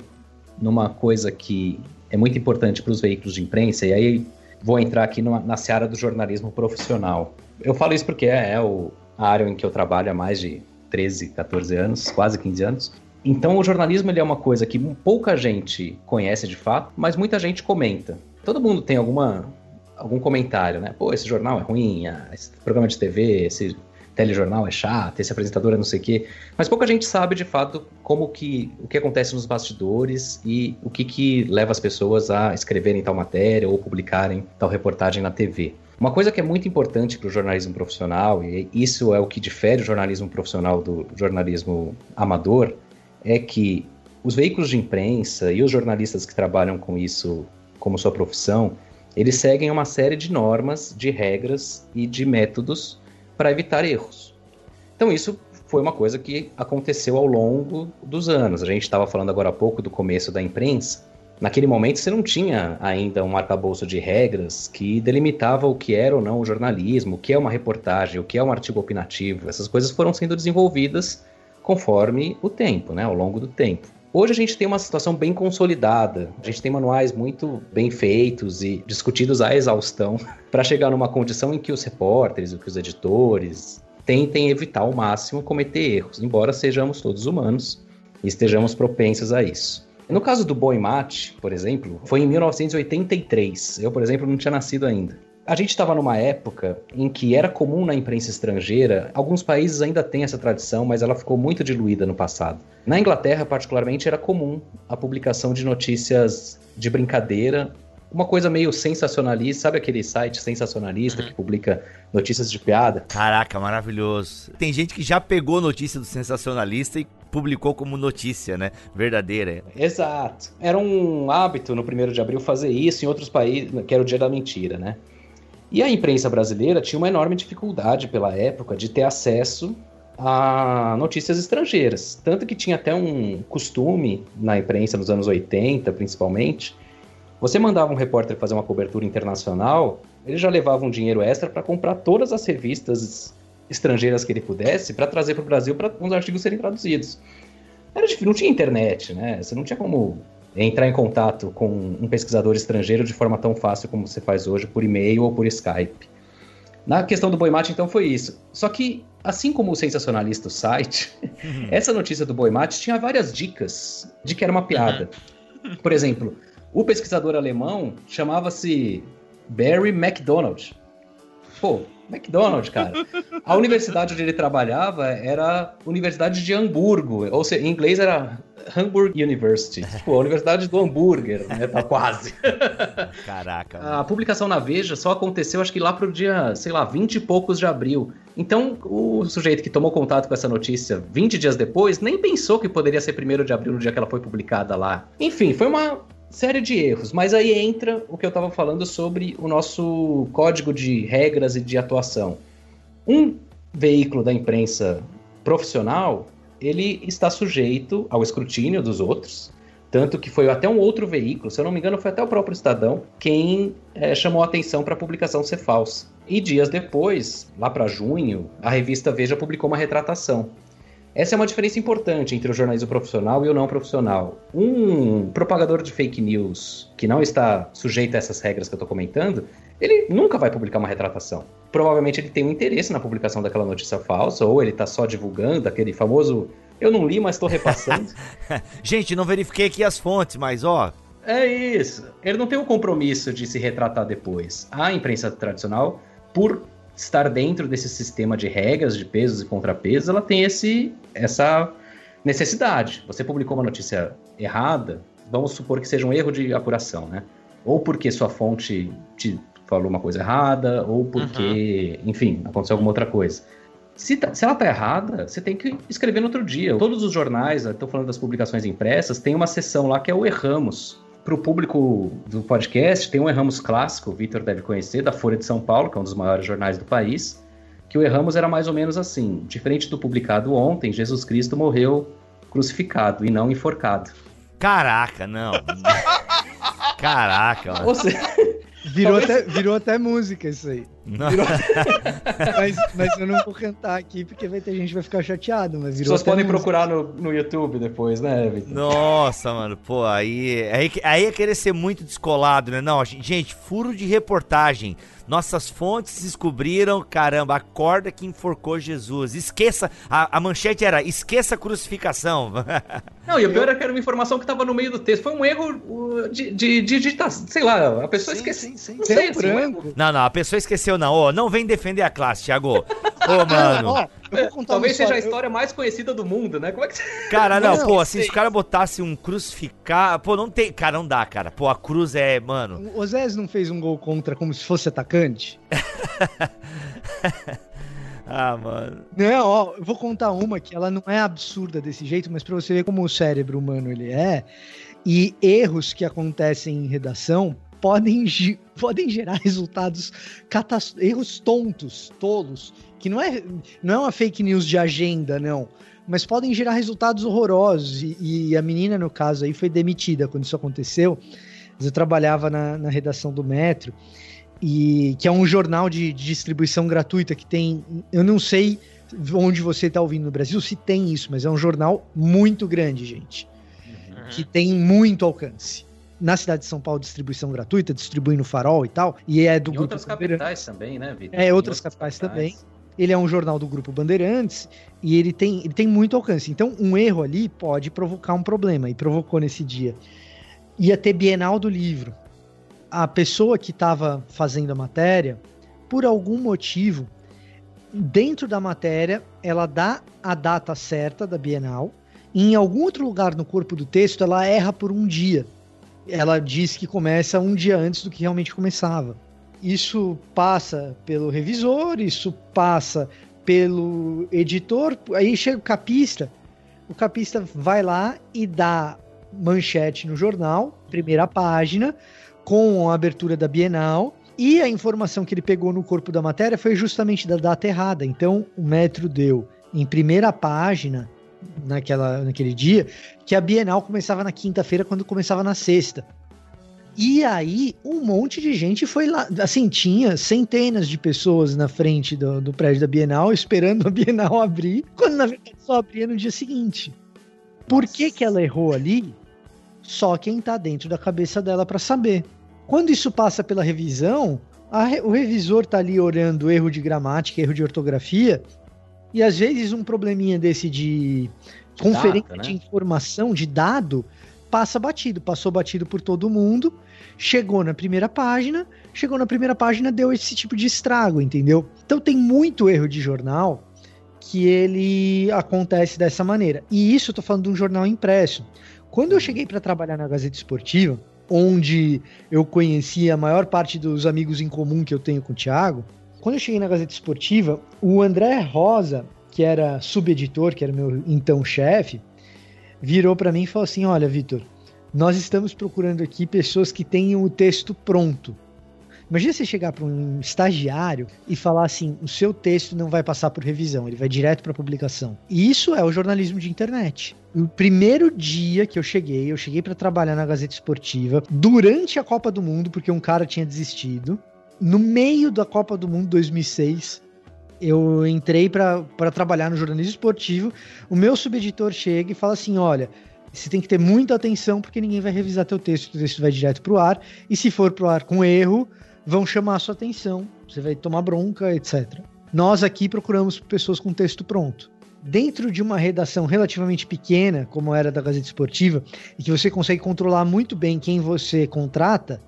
numa coisa que é muito importante para os veículos de imprensa, e aí vou entrar aqui numa, na seara do jornalismo profissional. Eu falo isso porque é, é o, a área em que eu trabalho há mais de 13, 14 anos, quase 15 anos. Então o jornalismo ele é uma coisa que pouca gente conhece de fato, mas muita gente comenta. Todo mundo tem alguma algum comentário, né? Pô, esse jornal é ruim, ah, esse programa de TV, esse telejornal é chato, esse apresentador é não sei o quê. Mas pouca gente sabe de fato como que o que acontece nos bastidores e o que que leva as pessoas a escreverem tal matéria ou publicarem tal reportagem na TV. Uma coisa que é muito importante para o jornalismo profissional, e isso é o que difere o jornalismo profissional do jornalismo amador, é que os veículos de imprensa e os jornalistas que trabalham com isso como sua profissão, eles seguem uma série de normas, de regras e de métodos para evitar erros. Então, isso foi uma coisa que aconteceu ao longo dos anos. A gente estava falando agora há pouco do começo da imprensa. Naquele momento, você não tinha ainda um arcabouço de regras que delimitava o que era ou não o jornalismo, o que é uma reportagem, o que é um artigo opinativo. Essas coisas foram sendo desenvolvidas conforme o tempo, né, ao longo do tempo. Hoje a gente tem uma situação bem consolidada. A gente tem manuais muito bem feitos e discutidos à exaustão <laughs> para chegar numa condição em que os repórteres, que os editores tentem evitar ao máximo cometer erros, embora sejamos todos humanos e estejamos propensos a isso. No caso do Boi Mate, por exemplo, foi em 1983. Eu, por exemplo, não tinha nascido ainda. A gente estava numa época em que era comum na imprensa estrangeira, alguns países ainda têm essa tradição, mas ela ficou muito diluída no passado. Na Inglaterra, particularmente, era comum a publicação de notícias de brincadeira, uma coisa meio sensacionalista, sabe aquele site sensacionalista que publica notícias de piada? Caraca, maravilhoso. Tem gente que já pegou notícia do sensacionalista e publicou como notícia, né? Verdadeira. Exato. Era um hábito no primeiro de abril fazer isso em outros países, que era o dia da mentira, né? E a imprensa brasileira tinha uma enorme dificuldade pela época de ter acesso a notícias estrangeiras. Tanto que tinha até um costume na imprensa nos anos 80, principalmente. Você mandava um repórter fazer uma cobertura internacional, ele já levava um dinheiro extra para comprar todas as revistas estrangeiras que ele pudesse para trazer para o Brasil para os artigos serem traduzidos. Era difícil, não tinha internet, né? Você não tinha como entrar em contato com um pesquisador estrangeiro de forma tão fácil como você faz hoje por e-mail ou por Skype. Na questão do Boimate, então, foi isso. Só que, assim como o sensacionalista o site, uhum. essa notícia do Boimate tinha várias dicas de que era uma piada. Uhum. Por exemplo, o pesquisador alemão chamava-se Barry McDonald. Pô, McDonald's, cara. A universidade onde ele trabalhava era Universidade de Hamburgo, ou seja, em inglês era Hamburg University. Tipo, a Universidade do Hambúrguer, né? Tá quase. Caraca. A publicação na Veja só aconteceu, acho que lá pro dia, sei lá, 20 e poucos de abril. Então, o sujeito que tomou contato com essa notícia 20 dias depois nem pensou que poderia ser 1 de abril no dia que ela foi publicada lá. Enfim, foi uma série de erros, mas aí entra o que eu estava falando sobre o nosso código de regras e de atuação. Um veículo da imprensa profissional, ele está sujeito ao escrutínio dos outros, tanto que foi até um outro veículo, se eu não me engano, foi até o próprio Estadão quem é, chamou a atenção para a publicação ser falsa. E dias depois, lá para junho, a revista Veja publicou uma retratação. Essa é uma diferença importante entre o jornalismo profissional e o não profissional. Um propagador de fake news que não está sujeito a essas regras que eu estou comentando, ele nunca vai publicar uma retratação. Provavelmente ele tem um interesse na publicação daquela notícia falsa, ou ele está só divulgando aquele famoso. Eu não li, mas estou repassando. <laughs> Gente, não verifiquei aqui as fontes, mas ó. É isso. Ele não tem o compromisso de se retratar depois. A imprensa tradicional, por estar dentro desse sistema de regras, de pesos e contrapesos, ela tem esse, essa necessidade. Você publicou uma notícia errada, vamos supor que seja um erro de apuração, né? Ou porque sua fonte te falou uma coisa errada, ou porque, uhum. enfim, aconteceu alguma outra coisa. Se, tá, se, ela tá errada, você tem que escrever no outro dia. Todos os jornais, estou falando das publicações impressas, tem uma seção lá que é o Erramos para o público do podcast, tem um Erramos clássico, o Vitor deve conhecer, da Folha de São Paulo, que é um dos maiores jornais do país, que o Erramos era mais ou menos assim. Diferente do publicado ontem, Jesus Cristo morreu crucificado e não enforcado. Caraca, não. <laughs> Caraca, mano. Ou seja, Virou, Talvez- até, virou até música isso aí. Não. <laughs> Mas, mas eu não vou cantar aqui porque vai ter gente que vai ficar chateado. Mas as virou até podem música. procurar no, no YouTube depois, né, Vitor? Nossa, mano, pô, aí, aí, aí é querer ser muito descolado, né? Não, gente, furo de reportagem. Nossas fontes descobriram, caramba, a corda que enforcou Jesus. Esqueça, a, a manchete era esqueça a crucificação. <laughs> Não, e o pior é que era uma informação que estava no meio do texto. Foi um erro de, de, de digitação. Sei lá, a pessoa esqueceu. Não sei, Tem um assim, branco. Não, não, a pessoa esqueceu, não. Ô, não vem defender a classe, Thiago. Ô, <laughs> mano. Ó, Talvez seja a história. mais conhecida do mundo, né? Como é que Cara, não, Não, pô, assim, se o cara botasse um crucificar. Pô, não tem. Cara, não dá, cara. Pô, a cruz é, mano. O Osés não fez um gol contra como se fosse atacante? <laughs> Ah, mano. Não, ó, eu vou contar uma que ela não é absurda desse jeito, mas pra você ver como o cérebro humano ele é, e erros que acontecem em redação podem, podem gerar resultados erros tontos, tolos, que não é, não é uma fake news de agenda, não, mas podem gerar resultados horrorosos. E, e a menina, no caso aí, foi demitida quando isso aconteceu. Eu trabalhava na, na redação do Metro e que é um jornal de, de distribuição gratuita que tem, eu não sei onde você está ouvindo no Brasil se tem isso, mas é um jornal muito grande, gente, que tem muito alcance. Na cidade de São Paulo, distribuição gratuita, distribui no Farol e tal, e é do Em outras capitais também, né, Vitor? É, Em outras capitais também. Ele é um jornal do grupo Bandeirantes e ele tem, ele tem muito alcance. Então, um erro ali pode provocar um problema, e provocou nesse dia. Ia ter Bienal do Livro. A pessoa que estava fazendo a matéria, por algum motivo, dentro da matéria, ela dá a data certa da Bienal, e em algum outro lugar no corpo do texto, ela erra por um dia. Ela diz que começa um dia antes do que realmente começava. Isso passa pelo revisor, isso passa pelo editor, aí chega o capista. O capista vai lá e dá manchete no jornal, primeira página, com a abertura da Bienal, e a informação que ele pegou no corpo da matéria foi justamente da data errada. Então, o metro deu em primeira página, naquela, naquele dia, que a Bienal começava na quinta-feira, quando começava na sexta. E aí, um monte de gente foi lá. Assim, tinha centenas de pessoas na frente do, do prédio da Bienal, esperando a Bienal abrir, quando na verdade só abria no dia seguinte. Por que, que ela errou ali? Só quem tá dentro da cabeça dela para saber. Quando isso passa pela revisão, a o revisor tá ali olhando erro de gramática, erro de ortografia, e às vezes um probleminha desse de conferência data, né? de informação, de dado, passa batido, passou batido por todo mundo, chegou na primeira página, chegou na primeira página, deu esse tipo de estrago, entendeu? Então tem muito erro de jornal que ele acontece dessa maneira. E isso eu tô falando de um jornal impresso. Quando eu cheguei para trabalhar na Gazeta Esportiva, onde eu conheci a maior parte dos amigos em comum que eu tenho com o Thiago, quando eu cheguei na Gazeta Esportiva, o André Rosa, que era subeditor, que era meu então chefe, virou para mim e falou assim: Olha, Vitor, nós estamos procurando aqui pessoas que tenham o texto pronto. Imagina você chegar para um estagiário e falar assim: o seu texto não vai passar por revisão, ele vai direto para publicação. E isso é o jornalismo de internet. O primeiro dia que eu cheguei, eu cheguei para trabalhar na Gazeta Esportiva durante a Copa do Mundo, porque um cara tinha desistido. No meio da Copa do Mundo 2006, eu entrei para trabalhar no jornalismo esportivo. O meu subeditor chega e fala assim: olha, você tem que ter muita atenção porque ninguém vai revisar teu texto, teu texto vai direto pro ar. E se for pro ar com erro, vão chamar a sua atenção, você vai tomar bronca, etc. Nós aqui procuramos pessoas com texto pronto. Dentro de uma redação relativamente pequena, como era da Gazeta Esportiva, e que você consegue controlar muito bem quem você contrata,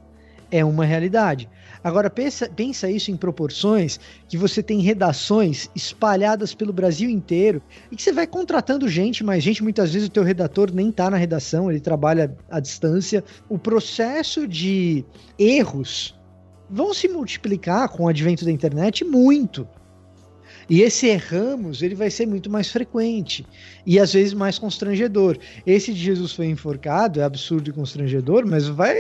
é uma realidade. Agora, pensa, pensa isso em proporções que você tem redações espalhadas pelo Brasil inteiro e que você vai contratando gente, mas gente, muitas vezes o teu redator nem tá na redação, ele trabalha à distância. O processo de erros vão se multiplicar com o advento da internet muito. E esse erramos, ele vai ser muito mais frequente e às vezes mais constrangedor. Esse de Jesus foi enforcado é absurdo e constrangedor, mas vai,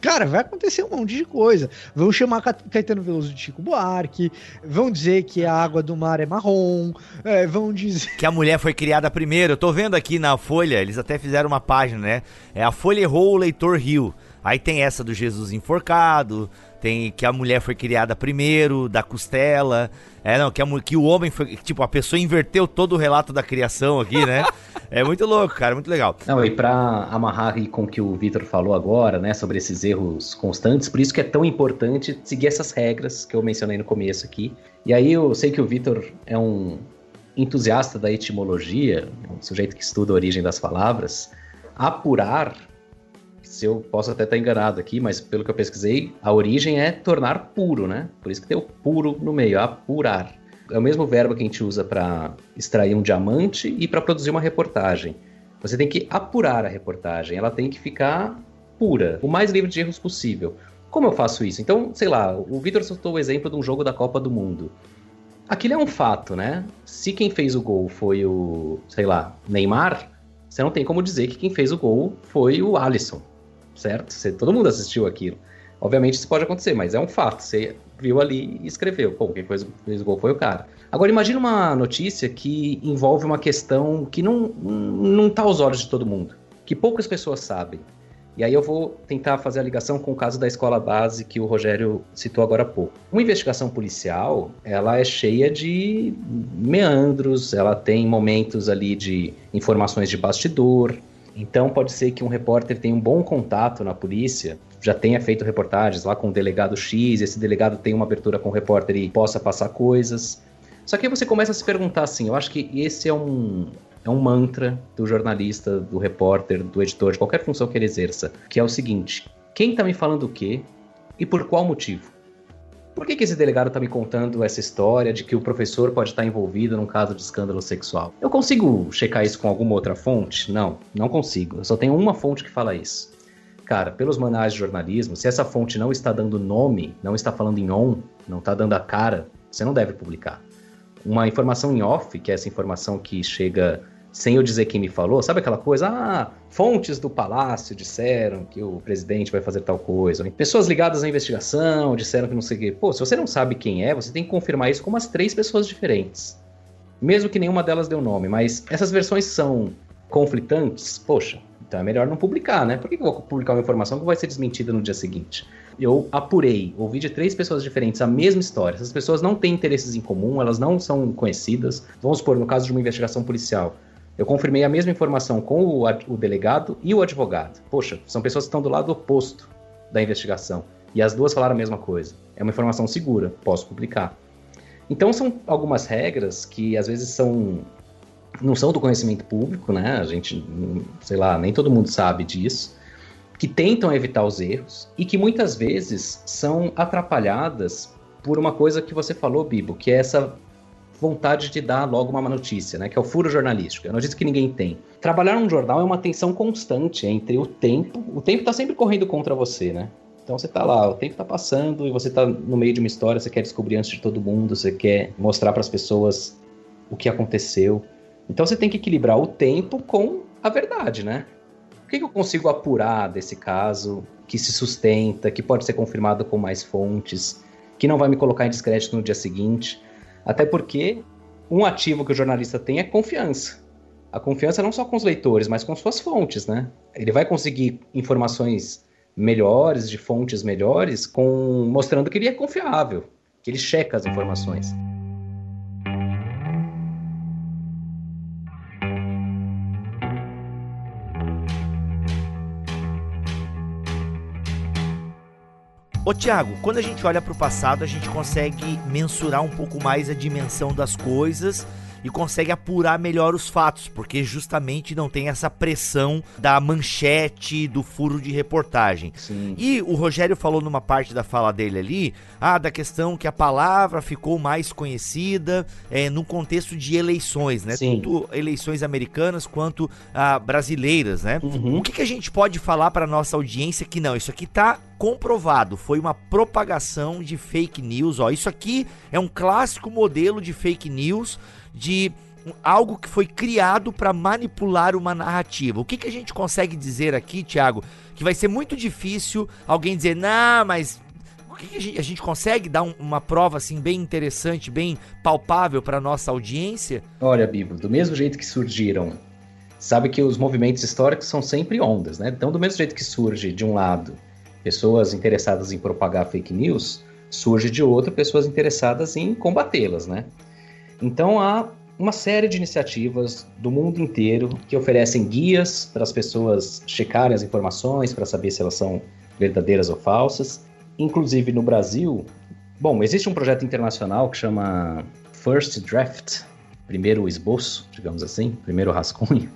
cara, vai acontecer um monte de coisa. Vão chamar Caetano Veloso de Chico Buarque, vão dizer que a água do mar é marrom, é, vão dizer que a mulher foi criada primeiro. Eu tô vendo aqui na Folha, eles até fizeram uma página, né? É a Folha errou, o leitor riu. Aí tem essa do Jesus enforcado, tem que a mulher foi criada primeiro, da costela. É, não, que, a, que o homem foi. Tipo, a pessoa inverteu todo o relato da criação aqui, né? <laughs> é muito louco, cara, muito legal. Não, e pra amarrar com o que o Vitor falou agora, né, sobre esses erros constantes, por isso que é tão importante seguir essas regras que eu mencionei no começo aqui. E aí eu sei que o Vitor é um entusiasta da etimologia, um sujeito que estuda a origem das palavras. Apurar se eu posso até estar enganado aqui, mas pelo que eu pesquisei, a origem é tornar puro, né? Por isso que tem o puro no meio, apurar. É o mesmo verbo que a gente usa para extrair um diamante e para produzir uma reportagem. Você tem que apurar a reportagem, ela tem que ficar pura, o mais livre de erros possível. Como eu faço isso? Então, sei lá, o Vitor soltou o exemplo de um jogo da Copa do Mundo. Aquilo é um fato, né? Se quem fez o gol foi o, sei lá, Neymar, você não tem como dizer que quem fez o gol foi o Alisson certo? Você, todo mundo assistiu aquilo. Obviamente isso pode acontecer, mas é um fato. Você viu ali e escreveu. Pô, quem fez, fez o gol foi o cara. Agora imagine uma notícia que envolve uma questão que não, não tá aos olhos de todo mundo, que poucas pessoas sabem. E aí eu vou tentar fazer a ligação com o caso da escola base que o Rogério citou agora há pouco. Uma investigação policial, ela é cheia de meandros, ela tem momentos ali de informações de bastidor, então pode ser que um repórter tenha um bom contato na polícia, já tenha feito reportagens lá com o delegado X, esse delegado tenha uma abertura com o repórter e possa passar coisas. Só que aí você começa a se perguntar assim, eu acho que esse é um, é um mantra do jornalista, do repórter, do editor, de qualquer função que ele exerça, que é o seguinte: quem está me falando o quê e por qual motivo? Por que, que esse delegado está me contando essa história de que o professor pode estar envolvido num caso de escândalo sexual? Eu consigo checar isso com alguma outra fonte? Não, não consigo. Eu só tenho uma fonte que fala isso. Cara, pelos manuais de jornalismo, se essa fonte não está dando nome, não está falando em on, não está dando a cara, você não deve publicar. Uma informação em off, que é essa informação que chega sem eu dizer quem me falou, sabe aquela coisa? Ah, fontes do palácio disseram que o presidente vai fazer tal coisa. Pessoas ligadas à investigação disseram que não sei o quê. Pô, se você não sabe quem é, você tem que confirmar isso com umas três pessoas diferentes. Mesmo que nenhuma delas deu nome, mas essas versões são conflitantes, poxa, então é melhor não publicar, né? Por que eu vou publicar uma informação que vai ser desmentida no dia seguinte? Eu apurei, ouvi de três pessoas diferentes a mesma história. Essas pessoas não têm interesses em comum, elas não são conhecidas. Vamos supor, no caso de uma investigação policial, eu confirmei a mesma informação com o, o, delegado e o advogado. Poxa, são pessoas que estão do lado oposto da investigação. E as duas falaram a mesma coisa. É uma informação segura, posso publicar. Então são algumas regras que às vezes são não são do conhecimento público, né? A gente, sei lá, nem todo mundo sabe disso, que tentam evitar os erros e que muitas vezes são atrapalhadas por uma coisa que você falou, Bibo, que é essa vontade de dar logo uma notícia, né? Que é o furo jornalístico, é a notícia que ninguém tem. Trabalhar num jornal é uma tensão constante entre o tempo, o tempo está sempre correndo contra você, né? Então você tá lá, o tempo tá passando e você tá no meio de uma história, você quer descobrir antes de todo mundo, você quer mostrar para as pessoas o que aconteceu. Então você tem que equilibrar o tempo com a verdade, né? O que, que eu consigo apurar desse caso que se sustenta, que pode ser confirmado com mais fontes, que não vai me colocar em descrédito no dia seguinte? Até porque um ativo que o jornalista tem é confiança. A confiança não só com os leitores, mas com suas fontes, né? Ele vai conseguir informações melhores, de fontes melhores, com mostrando que ele é confiável, que ele checa as informações. Ô Tiago, quando a gente olha para o passado, a gente consegue mensurar um pouco mais a dimensão das coisas e consegue apurar melhor os fatos, porque justamente não tem essa pressão da manchete, do furo de reportagem. Sim. E o Rogério falou numa parte da fala dele ali, ah, da questão que a palavra ficou mais conhecida é, no contexto de eleições, né? Sim. Tanto eleições americanas quanto ah, brasileiras, né? Uhum. O que, que a gente pode falar para nossa audiência que não, isso aqui tá comprovado, foi uma propagação de fake news. Ó, isso aqui é um clássico modelo de fake news de algo que foi criado para manipular uma narrativa. O que, que a gente consegue dizer aqui, Thiago? Que vai ser muito difícil alguém dizer, não, mas o que, que a, gente, a, gente, consegue dar um, uma prova assim bem interessante, bem palpável para nossa audiência? Olha, Bibo, do mesmo jeito que surgiram, sabe que os movimentos históricos são sempre ondas, né? Então, do mesmo jeito que surge de um lado pessoas interessadas em propagar fake news, surge de outro pessoas interessadas em combatê-las, né? Então há uma série de iniciativas do mundo inteiro que oferecem guias para as pessoas checarem as informações para saber se elas são verdadeiras ou falsas. Inclusive no Brasil, bom, existe um projeto internacional que chama First Draft, primeiro esboço, digamos assim, primeiro rascunho,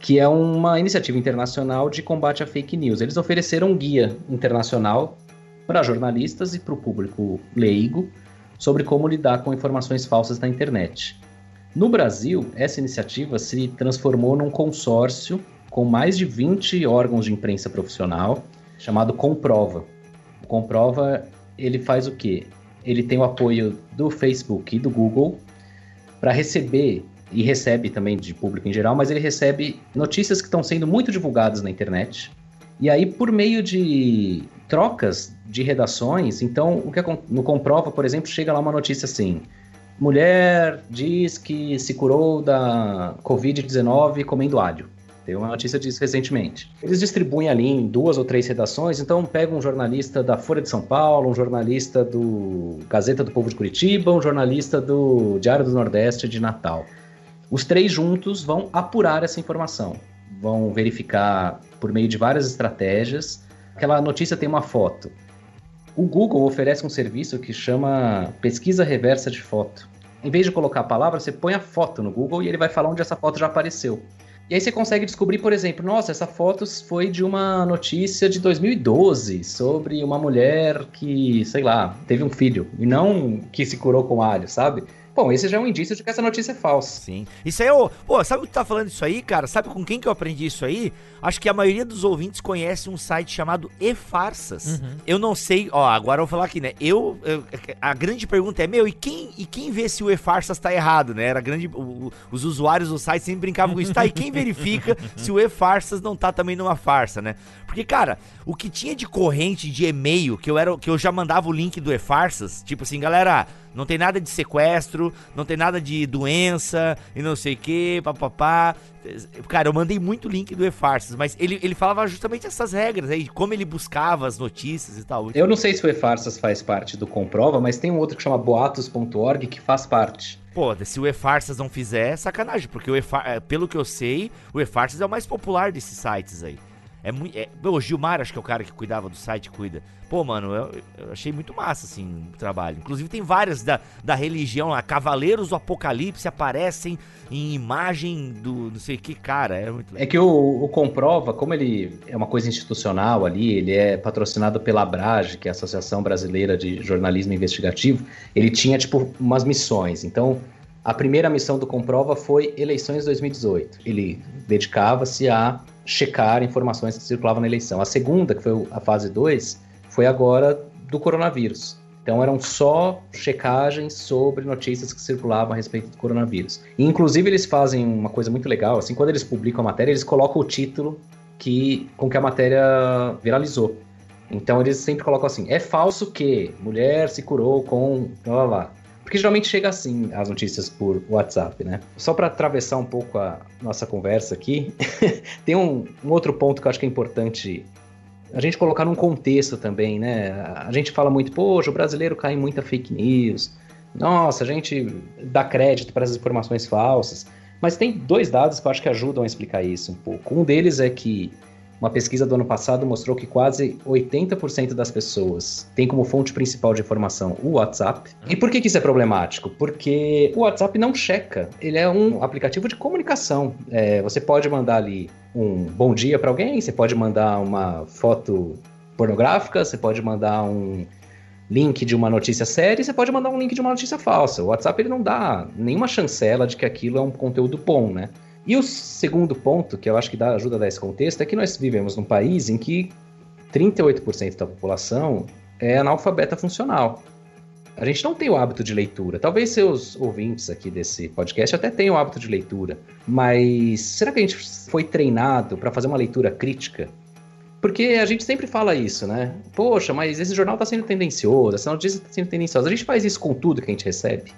que é uma iniciativa internacional de combate a fake news. Eles ofereceram um guia internacional para jornalistas e para o público leigo sobre como lidar com informações falsas na internet. No Brasil, essa iniciativa se transformou num consórcio com mais de 20 órgãos de imprensa profissional, chamado Comprova. O Comprova, ele faz o quê? Ele tem o apoio do Facebook e do Google para receber e recebe também de público em geral, mas ele recebe notícias que estão sendo muito divulgadas na internet. E aí, por meio de trocas de redações, então, o que no Comprova, por exemplo, chega lá uma notícia assim: Mulher diz que se curou da Covid-19 comendo alho. Teve uma notícia disso recentemente. Eles distribuem ali em duas ou três redações, então pega um jornalista da Folha de São Paulo, um jornalista do Gazeta do Povo de Curitiba, um jornalista do Diário do Nordeste de Natal. Os três juntos vão apurar essa informação, vão verificar por meio de várias estratégias. Aquela notícia tem uma foto. O Google oferece um serviço que chama pesquisa reversa de foto. Em vez de colocar a palavra, você põe a foto no Google e ele vai falar onde essa foto já apareceu. E aí você consegue descobrir, por exemplo, nossa, essa foto foi de uma notícia de 2012 sobre uma mulher que, sei lá, teve um filho e não que se curou com alho, sabe? Bom, esse já é um indício de que essa notícia é falsa. Sim. Isso aí, ô, pô, sabe o que tá falando isso aí, cara? Sabe com quem que eu aprendi isso aí? Acho que a maioria dos ouvintes conhece um site chamado E-Farsas. Uhum. Eu não sei, ó, agora eu vou falar aqui, né? Eu, eu, a grande pergunta é, meu, e quem, e quem vê se o E-Farsas tá errado, né? Era grande, o, os usuários do site sempre brincavam com isso. Tá, e quem verifica <laughs> se o E-Farsas não tá também numa farsa, né? Porque, cara, o que tinha de corrente de e-mail, que eu era que eu já mandava o link do E-Farsas, tipo assim, galera, não tem nada de sequestro, não tem nada de doença e não sei o que, papapá. Cara, eu mandei muito link do E-Farsas, mas ele, ele falava justamente essas regras aí, de como ele buscava as notícias e tal. Eu não sei se o E-Farsas faz parte do Comprova, mas tem um outro que chama boatos.org que faz parte. Pô, se o E-Farsas não fizer, é sacanagem, porque o é, pelo que eu sei, o E-Farsas é o mais popular desses sites aí. É muito. É, o Gilmar, acho que é o cara que cuidava do site, cuida. Pô, mano, eu, eu, achei muito massa, assim, o trabalho. Inclusive tem várias da, da religião lá. Cavaleiros do Apocalipse aparecem em imagem do não sei que, cara. É, muito é que o, o, Comprova, como ele é uma coisa institucional ali, ele é patrocinado pela Abrage, que é a Associação Brasileira de Jornalismo Investigativo, ele tinha, tipo, umas missões. Então, a primeira missão do Comprova foi eleições 2018. Ele dedicava-se a checar informações que circulavam na eleição. A segunda, que foi a fase 2, foi agora do coronavírus. Então eram só checagens sobre notícias que circulavam a respeito do coronavírus. E, inclusive eles fazem uma coisa muito legal, assim, quando eles publicam a matéria, eles colocam o título que com que a matéria viralizou. Então eles sempre colocam assim: é falso que mulher se curou com lá, lá. Porque geralmente chega assim as notícias por WhatsApp, né? Só para atravessar um pouco a nossa conversa aqui, <laughs> tem um, um, outro ponto que eu acho que é importante a gente colocar num contexto também, né? A gente fala muito, poxa, o brasileiro cai em muita fake news. Nossa, a gente dá crédito para as informações falsas. Mas tem dois dados que eu acho que ajudam a explicar isso um pouco. Um deles é que uma pesquisa do ano passado mostrou que quase 80% das pessoas têm como fonte principal de informação o WhatsApp. E por que, que isso é problemático? Porque o WhatsApp não checa. Ele é um aplicativo de comunicação. É, você pode mandar ali um bom dia para alguém, você pode mandar uma foto pornográfica, você pode mandar um link de uma notícia séria, você pode mandar um link de uma notícia falsa. O WhatsApp ele não dá nenhuma chancela de que aquilo é um conteúdo bom, né? E o segundo ponto, que eu acho que dá, ajuda a dar esse contexto, é que nós vivemos num país em que 38% da população é analfabeta funcional. A gente não tem o hábito de leitura. Talvez seus ouvintes aqui desse podcast até tenham o hábito de leitura, mas será que a gente foi treinado para fazer uma leitura crítica? Porque a gente sempre fala isso, né? Poxa, mas esse jornal está sendo tendencioso, essa notícia está sendo tendenciosa. A gente faz isso com tudo que a gente recebe.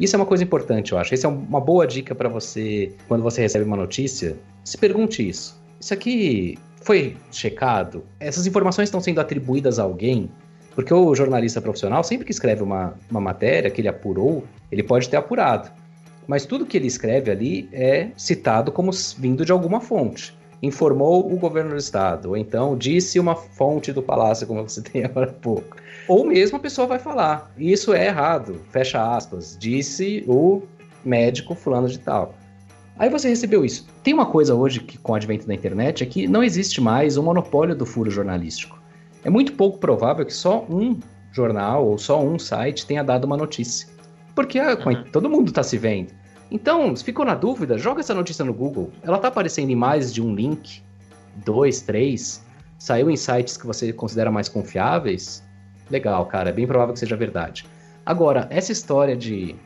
Isso é uma coisa importante, eu acho. Essa é uma boa dica para você, quando você recebe uma notícia, se pergunte isso. Isso aqui foi checado? Essas informações estão sendo atribuídas a alguém? Porque o jornalista profissional, sempre que escreve uma, uma matéria que ele apurou, ele pode ter apurado. Mas tudo que ele escreve ali é citado como vindo de alguma fonte. Informou o governo do estado, ou então disse uma fonte do palácio, como você <laughs> tem agora há pouco. Ou mesmo a pessoa vai falar, isso é errado, fecha aspas, disse o médico fulano de tal. Aí você recebeu isso. Tem uma coisa hoje que, com o advento da internet, é que não existe mais o monopólio do furo jornalístico. É muito pouco provável que só um jornal ou só um site tenha dado uma notícia. Porque ah, uhum. todo mundo está se vendo. Então, se ficou na dúvida, joga essa notícia no Google. Ela está aparecendo em mais de um link, dois, três. Saiu em sites que você considera mais confiáveis. Legal, cara, é bem provável que seja verdade. Agora, essa história de,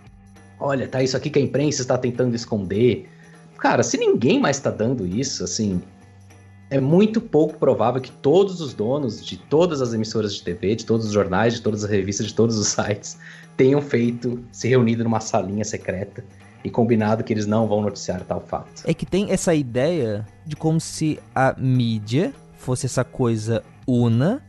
olha, tá isso aqui que a imprensa está tentando esconder. Cara, se ninguém mais está dando isso, assim, é muito pouco provável que todos os donos de todas as emissoras de TV, de todos os jornais, de todas as revistas, de todos os sites tenham feito, se reunido numa salinha secreta e combinado que eles não vão noticiar tal fato. É que tem essa ideia de como se a mídia fosse essa coisa una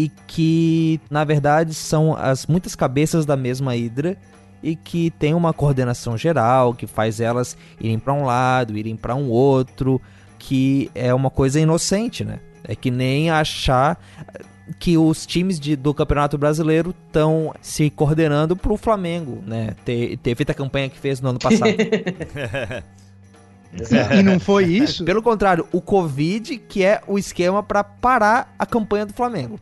e que na verdade são as muitas cabeças da mesma hidra e que tem uma coordenação geral que faz elas irem para um lado, irem para um outro que é uma coisa inocente, né? É que nem achar que os times de, do Campeonato Brasileiro estão se coordenando pro Flamengo, né? Ter, ter feito a campanha que fez no ano passado. <laughs> e não foi isso? Pelo contrário, o Covid que é o esquema para parar a campanha do Flamengo.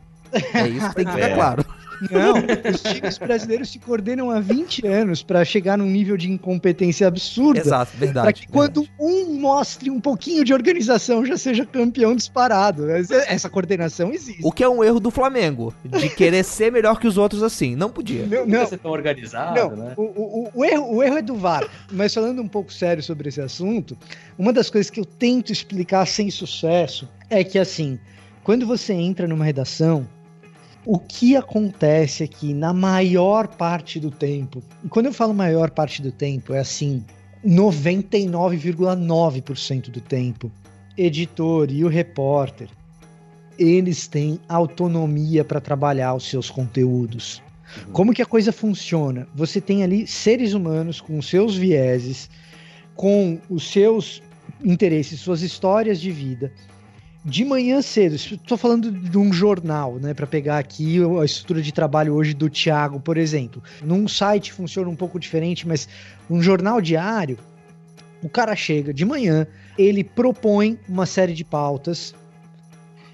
É isso que tem que ficar é. claro. Não, <laughs> os times brasileiros se coordenam há 20 anos para chegar num nível de incompetência absurda. Exato, verdade. Para que quando um mostre um pouquinho de organização já seja campeão disparado. Essa coordenação existe. O que é um erro do Flamengo, de querer <laughs> ser melhor que os outros assim. Não podia. Não, não ser tão organizado, não, né? O, o, o, erro, o erro é do VAR. Mas falando um pouco sério sobre esse assunto, uma das coisas que eu tento explicar sem sucesso é que assim, quando você entra numa redação, o que acontece aqui na maior parte do tempo, e quando eu falo maior parte do tempo, é assim, 99,9% do tempo, editor e o repórter, eles têm autonomia para trabalhar os seus conteúdos. Uhum. Como que a coisa funciona? Você tem ali seres humanos com seus vieses, com os seus interesses, suas histórias de vida, de manhã cedo, estou falando de um jornal, né, para pegar aqui a estrutura de trabalho hoje do Thiago, por exemplo. Num site funciona um pouco diferente, mas um jornal diário, o cara chega de manhã, ele propõe uma série de pautas,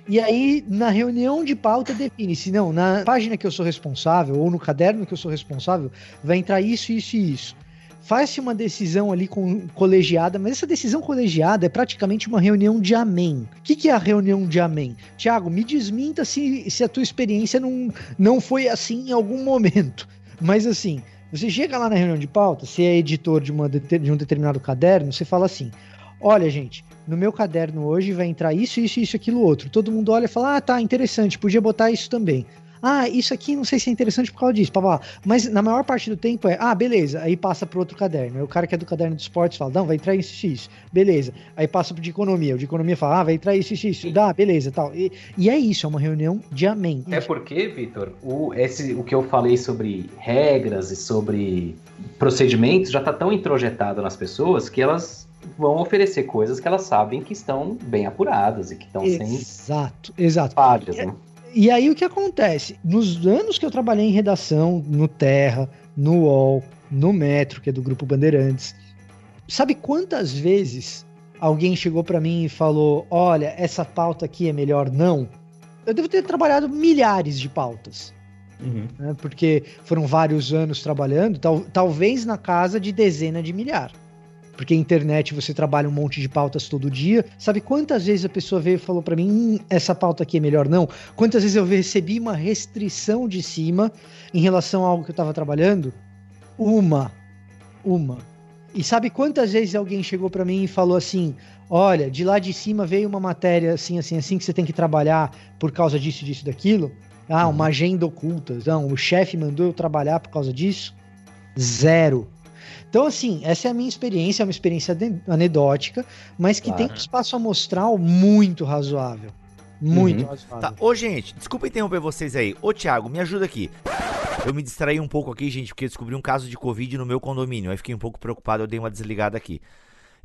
e aí, na reunião de pauta, define se não, na página que eu sou responsável, ou no caderno que eu sou responsável, vai entrar isso, isso e isso faz-se uma decisão ali com colegiada, mas essa decisão colegiada é praticamente uma reunião de amém. O que, que é a reunião de amém? Tiago, me desminta se, se a tua experiência não, não foi assim em algum momento. Mas assim, você chega lá na reunião de pauta, você é editor de, uma, de um determinado caderno, você fala assim: olha, gente, no meu caderno hoje vai entrar isso, isso, isso, aquilo, outro. Todo mundo olha e fala: ah, tá, interessante, podia botar isso também ah, isso aqui não sei se é interessante por causa disso, blá, mas na maior parte do tempo é, ah, beleza, aí passa para outro caderno. Aí o cara que é do caderno de esportes fala, não, vai entrar isso, isso, beleza. Aí passa pro de economia, o de economia fala, ah, vai entrar isso, isso, isso, dá, beleza, tal. E, e é isso, é uma reunião de amém. É porque, Vitor, o, esse, o que eu falei sobre regras e sobre procedimentos já tá tão introjetado nas pessoas que elas vão oferecer coisas que elas sabem que estão bem apuradas e que estão sem exato, exato. falhas, né? E aí o que acontece? Nos anos que eu trabalhei em redação, no Terra, no UOL, no Metro, que é do Grupo Bandeirantes, sabe quantas vezes alguém chegou para mim e falou: Olha, essa pauta aqui é melhor não? Eu devo ter trabalhado milhares de pautas. Uhum. Né, porque foram vários anos trabalhando, tal, talvez na casa de dezena de milhar. Porque a internet você trabalha um monte de pautas todo dia. Sabe quantas vezes a pessoa veio e falou para mim, hum, essa pauta aqui é melhor não? Quantas vezes eu recebi uma restrição de cima em relação a algo que eu estava trabalhando? Uma. Uma. E sabe quantas vezes alguém chegou para mim e falou assim: olha, de lá de cima veio uma matéria assim, assim, assim, que você tem que trabalhar por causa disso, disso, daquilo? Ah, uma agenda oculta. Não, o chefe mandou eu trabalhar por causa disso? Zero. Então, assim, essa é a minha experiência, é uma experiência anedótica, mas que claro. tem um espaço amostral muito razoável. Muito uhum. razoável. Tá. Ô, gente, desculpa interromper vocês aí. Ô, Thiago, me ajuda aqui. Eu me distraí um pouco aqui, gente, porque descobri um caso de Covid no meu condomínio. Aí fiquei um pouco preocupado, eu dei uma desligada aqui.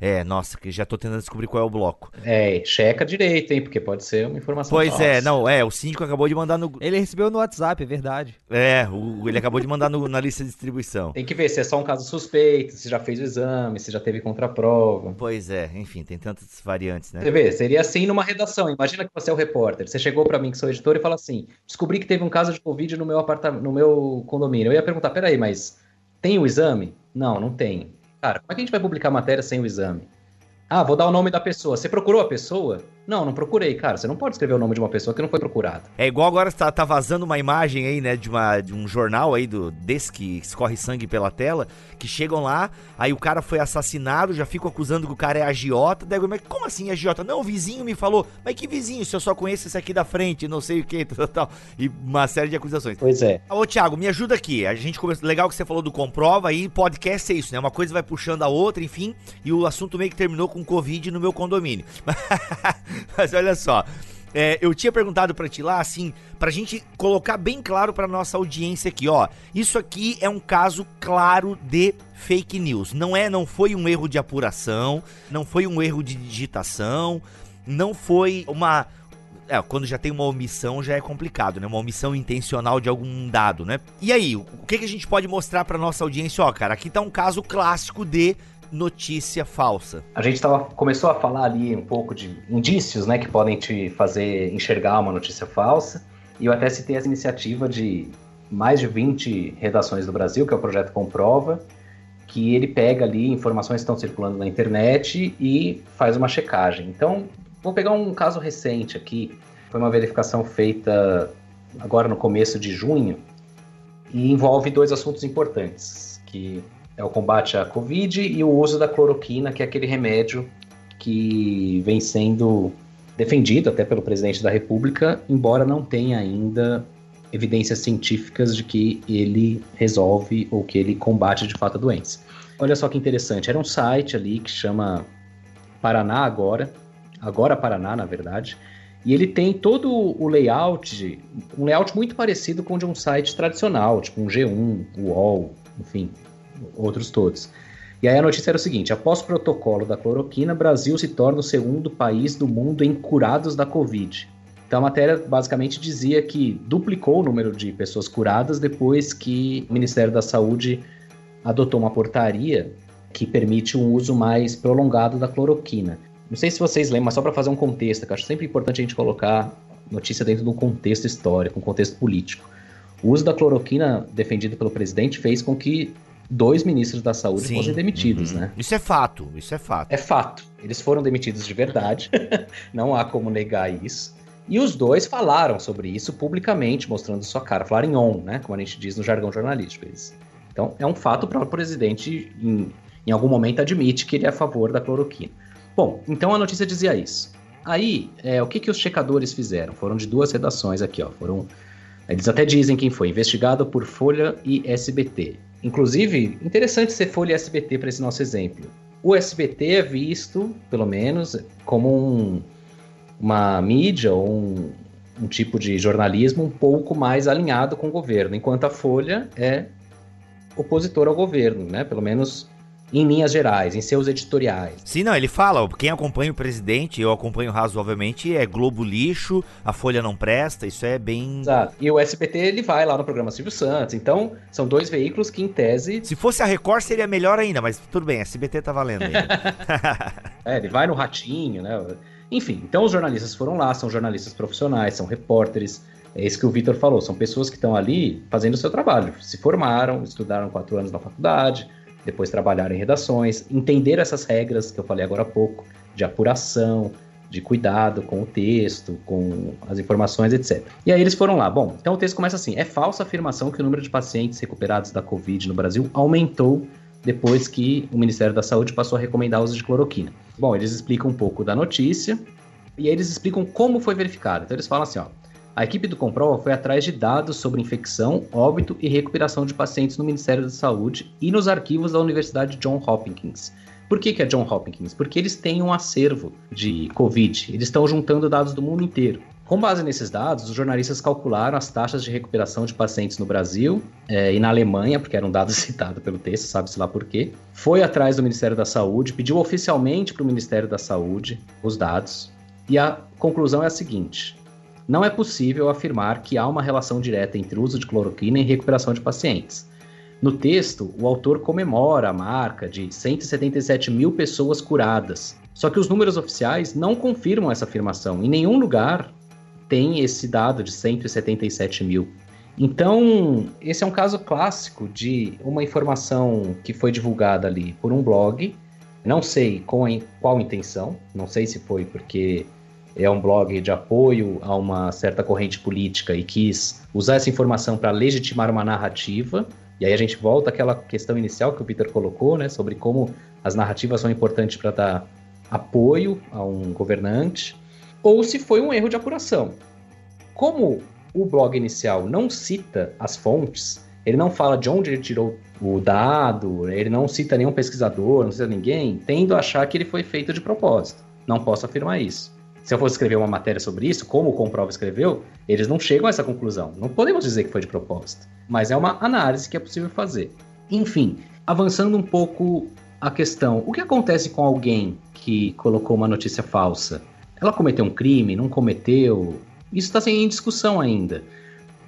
É, nossa, que já tô tentando descobrir qual é o bloco. É, checa direito, hein? Porque pode ser uma informação Pois falsa. é, não, é, o síndico acabou de mandar no. Ele recebeu no WhatsApp, é verdade. É, o, ele acabou de mandar no, na lista de distribuição. Tem que ver se é só um caso suspeito, se já fez o exame, se já teve contraprova. Pois é, enfim, tem tantas variantes, né? Você vê, seria assim numa redação. Imagina que você é o repórter. Você chegou para mim, que sou editor, e fala assim: descobri que teve um caso de Covid no meu apartamento, no meu condomínio. Eu ia perguntar: peraí, mas tem o exame? Não, não tem. Cara, como é que a gente vai publicar matéria sem o exame? Ah, vou dar o nome da pessoa. Você procurou a pessoa? Não, não procurei, cara. Você não pode escrever o nome de uma pessoa que não foi procurada. É igual agora tá, tá vazando uma imagem aí, né, de, uma, de um jornal aí do desse que escorre sangue pela tela, que chegam lá, aí o cara foi assassinado, já ficam acusando que o cara é agiota. Daí, mas como assim agiota? Não, o vizinho me falou. Mas que vizinho? Se eu só conheço esse aqui da frente, não sei o que, <laughs> tal, tal. E uma série de acusações. Pois é. Ô, Thiago, me ajuda aqui. A gente começou. Legal que você falou do comprova aí, podcast é isso, né? Uma coisa vai puxando a outra, enfim. E o assunto meio que terminou com Covid no meu condomínio. <laughs> <laughs> mas olha só. É, eu tinha perguntado para ti lá, assim, pra gente colocar bem claro pra nossa audiência aqui, ó. Isso aqui é um caso claro de fake news. Não é, não foi um erro de apuração, não foi um erro de digitação, não foi uma é, quando já tem uma omissão já é complicado, né? Uma omissão intencional de algum dado, né? E aí, o que, que a gente pode mostrar para nossa audiência? Ó, cara, aqui tá um caso clássico de notícia falsa? A gente tava, começou a falar ali um pouco de indícios, né, que podem te fazer enxergar uma notícia falsa. E eu até citei essa iniciativa de mais de 20 redações do Brasil, que é o projeto Comprova, que ele pega ali informações que estão circulando na internet e faz uma checagem. Então, vou pegar um caso recente aqui. Foi uma verificação feita agora no começo de junho e envolve dois assuntos importantes, que é o combate à Covid e o uso da cloroquina, que é aquele remédio que vem sendo defendido até pelo presidente da República, embora não tenha ainda evidências científicas de que ele resolve ou que ele combate de fato a doença. Olha só que interessante, era um site ali que chama Paraná Agora, Agora Paraná, na verdade, e ele tem todo o layout, um layout muito parecido com o de um site tradicional, tipo um G1, UOL, enfim, outros todos. E aí a notícia era o seguinte: após o protocolo da cloroquina, Brasil se torna o segundo país do mundo em curados da Covid. Então a matéria basicamente dizia que duplicou o número de pessoas curadas depois que o Ministério da Saúde adotou uma portaria que permite um uso mais prolongado da cloroquina. Não sei se vocês lembram, mas só para fazer um contexto, que acho sempre importante a gente colocar notícia dentro de um contexto histórico, um contexto político. O uso da cloroquina defendido pelo presidente fez com que dois ministros da saúde Sim. fossem demitidos, uhum. né? Isso é fato, isso é fato. É fato. Eles foram demitidos de verdade, <laughs> não há como negar isso. E os dois falaram sobre isso publicamente, mostrando sua cara. Falaram em on, né? Como a gente diz no jargão jornalístico. Eles. Então, é um fato, o próprio presidente, em, em algum momento, admite que ele é a favor da cloroquina. Bom, então a notícia dizia isso. Aí, é, o que, que os checadores fizeram? Foram de duas redações aqui, ó. Foram. Eles até dizem quem foi, investigado por Folha e SBT. Inclusive, interessante ser Folha e SBT para esse nosso exemplo. O SBT é visto, pelo menos, como um, uma mídia ou um, um tipo de jornalismo um pouco mais alinhado com o governo, enquanto a Folha é opositor ao governo, né? Pelo menos em linhas gerais, em seus editoriais. Sim, não, ele fala, quem acompanha o presidente, eu acompanho razoavelmente, é Globo lixo, a Folha não presta, isso é bem... Exato, e o SBT ele vai lá no programa Silvio Santos, então são dois veículos que em tese... Se fosse a Record seria melhor ainda, mas tudo bem, SBT tá valendo <laughs> é, ele vai no Ratinho, né, enfim, então os jornalistas foram lá, são jornalistas profissionais, são repórteres, é isso que o Vitor falou, são pessoas que estão ali fazendo o seu trabalho, se formaram, estudaram quatro anos na faculdade depois trabalharam em redações, entenderam essas regras que eu falei agora há pouco, de apuração, de cuidado com o texto, com as informações, etc. E aí eles foram lá. Bom, então o texto começa assim: é falsa a afirmação que o número de pacientes recuperados da Covid no Brasil aumentou depois que o Ministério da Saúde passou a recomendar o uso de cloroquina. Bom, eles explicam um pouco da notícia e aí eles explicam como foi verificado. Então eles falam assim, ó, a equipe do Comprova foi atrás de dados sobre infecção, óbito e recuperação de pacientes no Ministério da Saúde e nos arquivos da Universidade John Hopkins. Por que, que é John Hopkins? Porque eles têm um acervo de Covid, eles estão juntando dados do mundo inteiro. Com base nesses dados, os jornalistas calcularam as taxas de recuperação de pacientes no Brasil é, e na Alemanha, porque era um dado <laughs> citado pelo texto, sabe-se lá por quê. Foi atrás do Ministério da Saúde, pediu oficialmente para o Ministério da Saúde os dados, e a conclusão é a seguinte: não é possível afirmar que há uma relação direta entre o uso de cloroquina e recuperação de pacientes. No texto, o autor comemora a marca de 177 mil pessoas curadas. Só que os números oficiais não confirmam essa afirmação. Em nenhum lugar tem esse dado de 177 mil. Então, esse é um caso clássico de uma informação que foi divulgada ali por um blog. Não sei com qual intenção, não sei se foi porque é um blog de apoio a uma certa corrente política e quis usar essa informação para legitimar uma narrativa, e aí a gente volta àquela questão inicial que o Peter colocou, né, sobre como as narrativas são importantes para dar apoio a um governante, ou se foi um erro de apuração. Como o blog inicial não cita as fontes, ele não fala de onde ele tirou o dado, ele não cita nenhum pesquisador, não cita ninguém, tendo a achar que ele foi feito de propósito. Não posso afirmar isso. Se eu fosse escrever uma matéria sobre isso, como o Comprova escreveu, eles não chegam a essa conclusão. Não podemos dizer que foi de propósito mas é uma análise que é possível fazer. Enfim, avançando um pouco a questão: o que acontece com alguém que colocou uma notícia falsa? Ela cometeu um crime? Não cometeu? Isso está sem discussão ainda.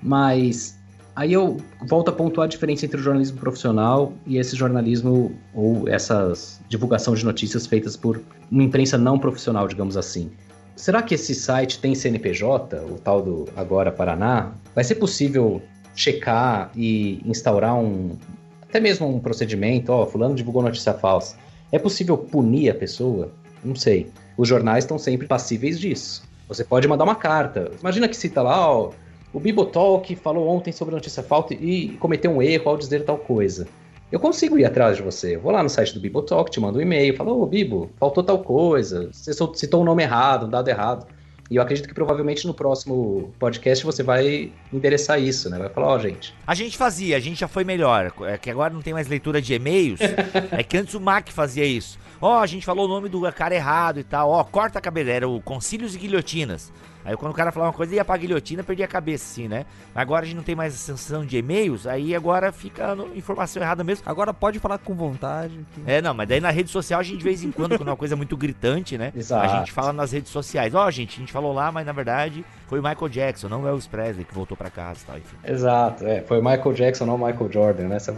Mas aí eu volto a pontuar a diferença entre o jornalismo profissional e esse jornalismo ou essas divulgação de notícias feitas por uma imprensa não profissional, digamos assim. Será que esse site tem CNPJ, o tal do Agora Paraná? Vai ser possível checar e instaurar um até mesmo um procedimento, ó, fulano divulgou notícia falsa. É possível punir a pessoa? Não sei. Os jornais estão sempre passíveis disso. Você pode mandar uma carta. Imagina que cita lá, ó, o Bibotalk falou ontem sobre notícia falsa e cometeu um erro ao dizer tal coisa. Eu consigo ir atrás de você. Eu vou lá no site do Bibotalk, te mando um e-mail, falo, ô Bibo, faltou tal coisa, você citou um nome errado, um dado errado. E eu acredito que provavelmente no próximo podcast você vai endereçar isso, né? Vai falar, ó, oh, gente. A gente fazia, a gente já foi melhor. É que agora não tem mais leitura de e-mails. <laughs> é que antes o Mac fazia isso. Ó, oh, a gente falou o nome do cara errado e tal. Ó, oh, corta a cabeleira, era o Concílios e Guilhotinas. Aí quando o cara falava uma coisa, ia pra guilhotina, perdia a cabeça, assim, né? Agora a gente não tem mais ascensão de e-mails, aí agora fica informação errada mesmo. Agora pode falar com vontade. Que... É, não, mas daí na rede social a gente de vez em quando, quando é uma coisa muito gritante, né? Exato. A gente fala nas redes sociais, ó, oh, gente, a gente falou lá, mas na verdade foi o Michael Jackson, não o Elvis Presley que voltou pra casa e tal, enfim. Exato, é, foi o Michael Jackson, não o Michael Jordan, né? Essa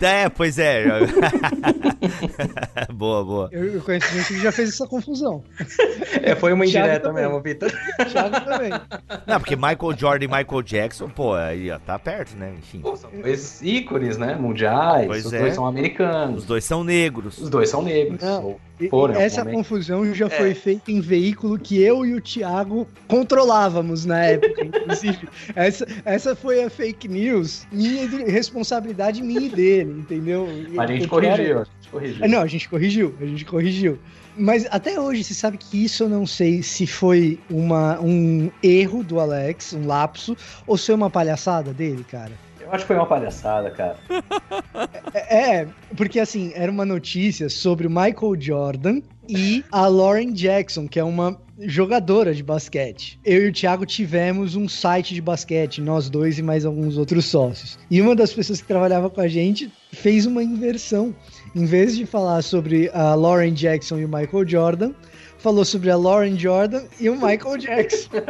É, pois é. <laughs> boa, boa. Eu, eu conheço gente que já fez essa confusão. É, foi uma indireta mesmo, Vitor. Thiago também. Não, porque Michael Jordan e Michael Jackson, pô, aí ó, tá perto, né? Enfim. Pô, são dois ícones, né? Mundiais. Pois os é. dois são americanos. Os dois são negros. Os dois são negros. Não. Foram, essa confusão já é. foi feita em veículo que eu e o Thiago controlávamos na época, <laughs> inclusive. essa, essa foi a fake news, minha responsabilidade minha e dele, entendeu? Mas a gente corrigiu, a gente corrigiu. Não, a gente corrigiu, a gente corrigiu. Mas até hoje, você sabe que isso eu não sei se foi uma, um erro do Alex, um lapso, ou se foi uma palhaçada dele, cara. Eu acho que foi uma palhaçada, cara. <laughs> É, é, porque assim, era uma notícia sobre o Michael Jordan e a Lauren Jackson, que é uma jogadora de basquete. Eu e o Thiago tivemos um site de basquete, nós dois e mais alguns outros sócios. E uma das pessoas que trabalhava com a gente fez uma inversão. Em vez de falar sobre a Lauren Jackson e o Michael Jordan, falou sobre a Lauren Jordan e o Michael <laughs> Jackson. <laughs>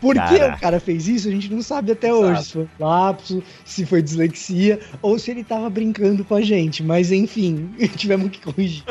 Por que o cara fez isso? A gente não sabe até hoje. Se foi lapso, se foi dislexia ou se ele tava brincando com a gente. Mas enfim, <laughs> tivemos que corrigir.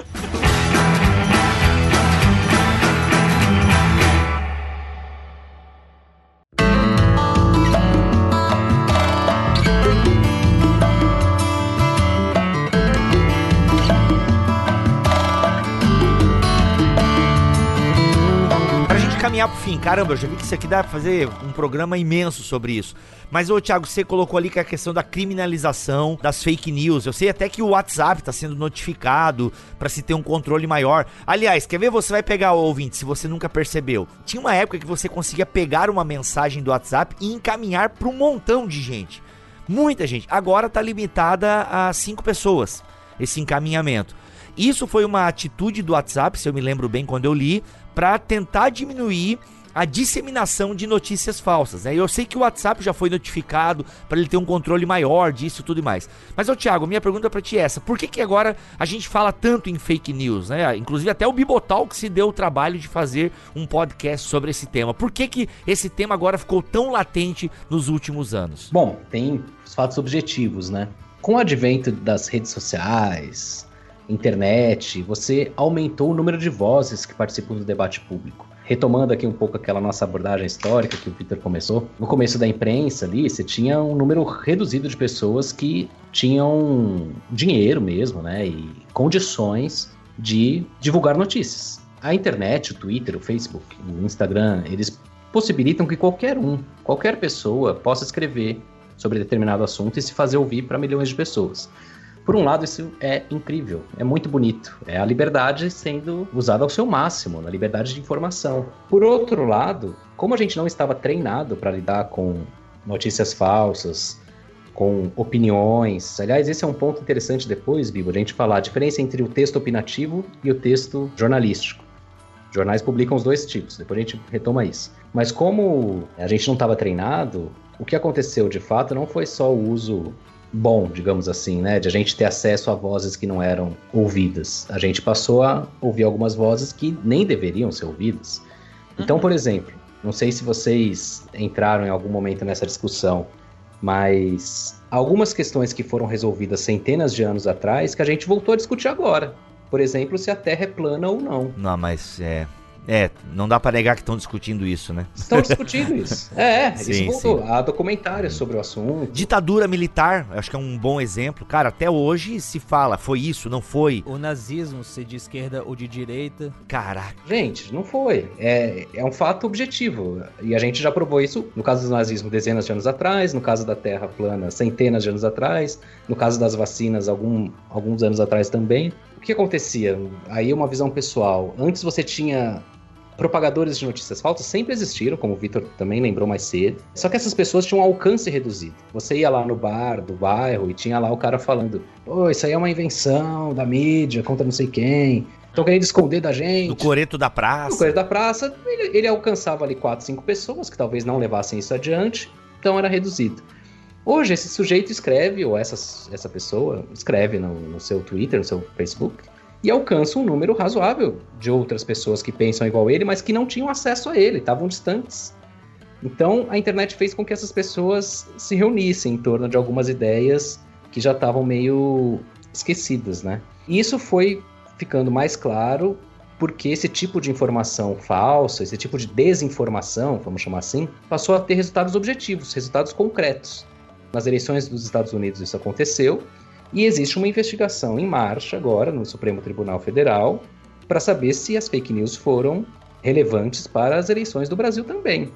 Caminhar pro fim. Caramba, eu já vi que isso aqui dá pra fazer um programa imenso sobre isso. Mas, ô Thiago, você colocou ali que é a questão da criminalização das fake news. Eu sei até que o WhatsApp tá sendo notificado para se ter um controle maior. Aliás, quer ver? Você vai pegar o ouvinte, se você nunca percebeu. Tinha uma época que você conseguia pegar uma mensagem do WhatsApp e encaminhar para um montão de gente. Muita gente. Agora tá limitada a cinco pessoas esse encaminhamento. Isso foi uma atitude do WhatsApp, se eu me lembro bem quando eu li, para tentar diminuir a disseminação de notícias falsas. Né? Eu sei que o WhatsApp já foi notificado para ele ter um controle maior disso tudo e mais. Mas, ô Thiago, minha pergunta para ti é essa: por que, que agora a gente fala tanto em fake news? Né? Inclusive, até o Bibotal que se deu o trabalho de fazer um podcast sobre esse tema. Por que, que esse tema agora ficou tão latente nos últimos anos? Bom, tem os fatos objetivos, né? Com o advento das redes sociais, internet, você aumentou o número de vozes que participam do debate público retomando aqui um pouco aquela nossa abordagem histórica que o Peter começou, no começo da imprensa ali, você tinha um número reduzido de pessoas que tinham dinheiro mesmo, né, e condições de divulgar notícias. A internet, o Twitter, o Facebook, o Instagram, eles possibilitam que qualquer um, qualquer pessoa possa escrever sobre determinado assunto e se fazer ouvir para milhões de pessoas. Por um lado, isso é incrível, é muito bonito. É a liberdade sendo usada ao seu máximo, na liberdade de informação. Por outro lado, como a gente não estava treinado para lidar com notícias falsas, com opiniões. Aliás, esse é um ponto interessante depois, Bibo, a gente falar a diferença entre o texto opinativo e o texto jornalístico. Jornais publicam os dois tipos, depois a gente retoma isso. Mas como a gente não estava treinado, o que aconteceu de fato não foi só o uso bom, digamos assim, né? De a gente ter acesso a vozes que não eram ouvidas. A gente passou a ouvir algumas vozes que nem deveriam ser ouvidas. Então, uhum. por exemplo, não sei se vocês entraram em algum momento nessa discussão, mas algumas questões que foram resolvidas centenas de anos atrás que a gente voltou a discutir agora. Por exemplo, se a Terra é plana ou não. Não, mas é, é, não dá para negar que estão discutindo isso, né? Estão discutindo isso. É, sim, isso voltou. Sim. Há documentários sobre o assunto. Ditadura militar, acho que é um bom exemplo. Cara, até hoje se fala, foi isso, não foi? O nazismo, se de esquerda ou de direita. Caraca. Gente, não foi. É, é um fato objetivo. E a gente já provou isso no caso do nazismo dezenas de anos atrás, no caso da Terra plana centenas de anos atrás, no caso das vacinas algum, alguns anos atrás também. O que acontecia? Aí uma visão pessoal. Antes você tinha propagadores de notícias falsas sempre existiram, como o Vitor também lembrou mais cedo. Só que essas pessoas tinham um alcance reduzido. Você ia lá no bar do bairro e tinha lá o cara falando: pô, isso aí é uma invenção da mídia contra não sei quem. Estão querendo esconder da gente. No coreto da praça. No coreto da praça, ele, ele alcançava ali 4, 5 pessoas que talvez não levassem isso adiante, então era reduzido. Hoje, esse sujeito escreve, ou essa, essa pessoa escreve no, no seu Twitter, no seu Facebook, e alcança um número razoável de outras pessoas que pensam igual ele, mas que não tinham acesso a ele, estavam distantes. Então a internet fez com que essas pessoas se reunissem em torno de algumas ideias que já estavam meio esquecidas, né? E isso foi ficando mais claro porque esse tipo de informação falsa, esse tipo de desinformação, vamos chamar assim, passou a ter resultados objetivos, resultados concretos. Nas eleições dos Estados Unidos isso aconteceu, e existe uma investigação em marcha agora no Supremo Tribunal Federal para saber se as fake news foram relevantes para as eleições do Brasil também.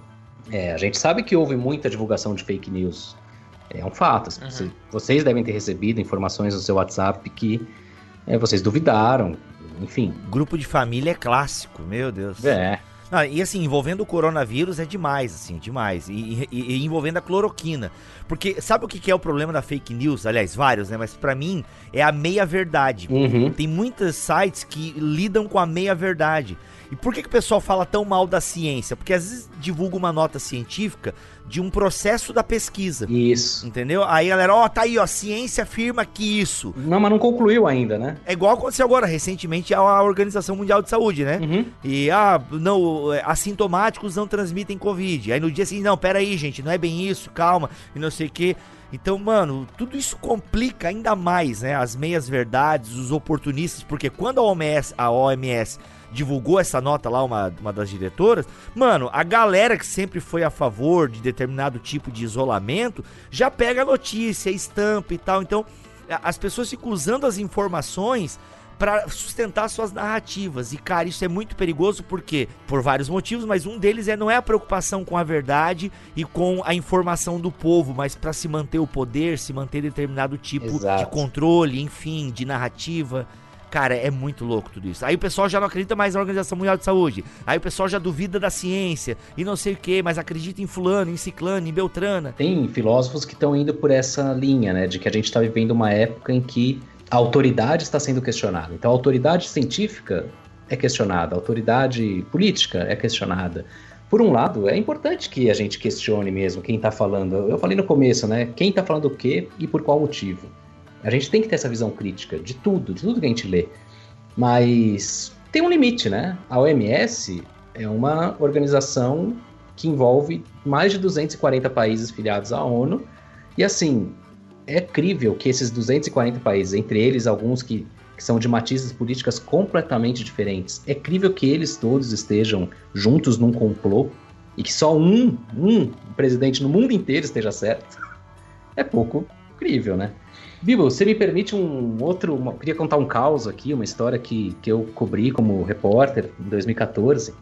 É, a gente sabe que houve muita divulgação de fake news. É um fato. Uhum. Vocês devem ter recebido informações no seu WhatsApp que é, vocês duvidaram. Enfim. Grupo de família é clássico, meu Deus. É. E assim, envolvendo o coronavírus é demais, assim, demais. E, e, e, envolvendo a cloroquina. Porque sabe o que é o problema da fake news? Aliás, vários, né? Mas para mim é a meia-verdade. Uhum. Tem muitos sites que lidam com a meia-verdade. E por que, que o pessoal fala tão mal da ciência? Porque às vezes divulga uma nota científica de um processo da pesquisa. Isso. Entendeu? Aí a galera, ó, oh, tá aí, ó, ciência afirma que isso. Não, mas não concluiu ainda, né? É igual aconteceu agora, recentemente, a Organização Mundial de Saúde, né? Uhum. E, ah, não, é, assintomáticos não transmitem Covid. Aí no dia seguinte, não, pera aí, gente, não é bem isso, calma, e não sei o quê. Então, mano, tudo isso complica ainda mais, né? As meias verdades, os oportunistas, porque quando a OMS, a OMS divulgou essa nota lá, uma, uma das diretoras, mano, a galera que sempre foi a favor de determinado tipo de isolamento já pega a notícia, estampa e tal. Então, as pessoas ficam usando as informações para sustentar suas narrativas. E, cara, isso é muito perigoso porque, por vários motivos, mas um deles é não é a preocupação com a verdade e com a informação do povo, mas para se manter o poder, se manter determinado tipo Exato. de controle, enfim, de narrativa. Cara, é muito louco tudo isso. Aí o pessoal já não acredita mais na Organização Mundial de Saúde. Aí o pessoal já duvida da ciência e não sei o que, mas acredita em fulano, em ciclano, em beltrana. Tem filósofos que estão indo por essa linha, né? De que a gente está vivendo uma época em que a autoridade está sendo questionada. Então a autoridade científica é questionada, a autoridade política é questionada. Por um lado, é importante que a gente questione mesmo quem está falando. Eu falei no começo, né? Quem está falando o quê e por qual motivo. A gente tem que ter essa visão crítica de tudo, de tudo que a gente lê. Mas tem um limite, né? A OMS é uma organização que envolve mais de 240 países filiados à ONU. E assim, é crível que esses 240 países, entre eles alguns que, que são de matizes políticas completamente diferentes, é crível que eles todos estejam juntos num complô e que só um, um presidente no mundo inteiro esteja certo. É pouco crível, né? Bibo, você me permite um outro. Uma, queria contar um caos aqui, uma história que, que eu cobri como repórter em 2014,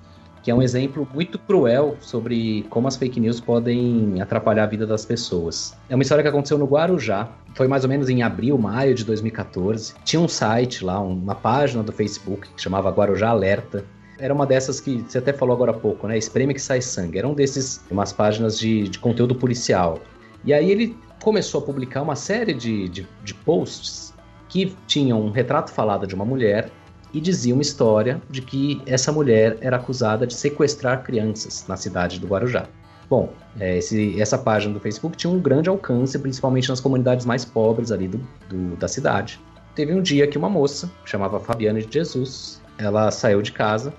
que é um exemplo muito cruel sobre como as fake news podem atrapalhar a vida das pessoas. É uma história que aconteceu no Guarujá. Foi mais ou menos em abril, maio de 2014. Tinha um site lá, uma página do Facebook que chamava Guarujá Alerta. Era uma dessas que você até falou agora há pouco, né? Espreme que sai sangue. Era um desses, umas páginas de, de conteúdo policial. E aí ele começou a publicar uma série de, de, de posts que tinham um retrato falado de uma mulher e dizia uma história de que essa mulher era acusada de sequestrar crianças na cidade do Guarujá. Bom, é, esse, essa página do Facebook tinha um grande alcance, principalmente nas comunidades mais pobres ali do, do, da cidade. Teve um dia que uma moça, chamava Fabiana de Jesus, ela saiu de casa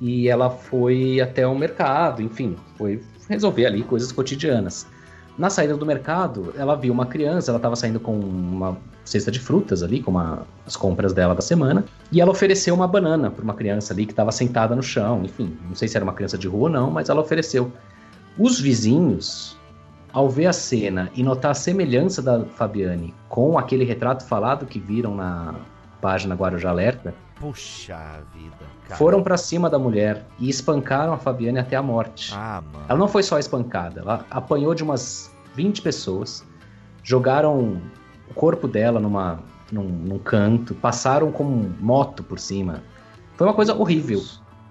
e ela foi até o mercado, enfim, foi resolver ali coisas cotidianas. Na saída do mercado, ela viu uma criança, ela estava saindo com uma cesta de frutas ali, com uma, as compras dela da semana, e ela ofereceu uma banana para uma criança ali que estava sentada no chão, enfim, não sei se era uma criança de rua ou não, mas ela ofereceu. Os vizinhos, ao ver a cena e notar a semelhança da Fabiane com aquele retrato falado que viram na página Guarujá Alerta, Puxa vida. Cara. foram para cima da mulher e espancaram a Fabiane até a morte. Ah, mano. Ela não foi só espancada, ela apanhou de umas 20 pessoas, jogaram o corpo dela numa, num, num canto, passaram com moto por cima. Foi uma coisa horrível.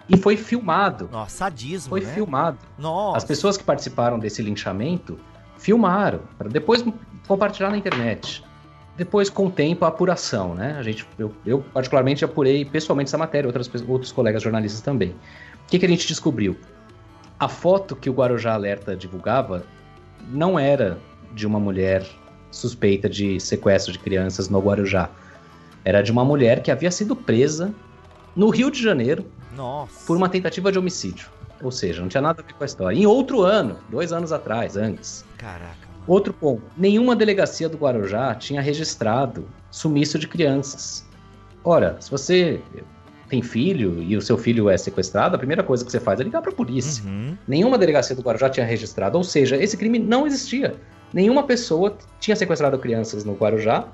E foi filmado. Nossa, sadismo, Foi né? filmado. Nossa. As pessoas que participaram desse linchamento filmaram, para depois compartilhar na internet. Depois, com o tempo, a apuração, né? A gente, eu, eu particularmente apurei pessoalmente essa matéria, outras, outros colegas jornalistas também. O que, que a gente descobriu? A foto que o Guarujá Alerta divulgava não era de uma mulher suspeita de sequestro de crianças no Guarujá. Era de uma mulher que havia sido presa no Rio de Janeiro Nossa. por uma tentativa de homicídio. Ou seja, não tinha nada a ver com a história. Em outro ano, dois anos atrás, antes. Caraca. Outro ponto: nenhuma delegacia do Guarujá tinha registrado sumiço de crianças. Ora, se você tem filho e o seu filho é sequestrado, a primeira coisa que você faz é ligar para a polícia. Uhum. Nenhuma delegacia do Guarujá tinha registrado, ou seja, esse crime não existia. Nenhuma pessoa tinha sequestrado crianças no Guarujá.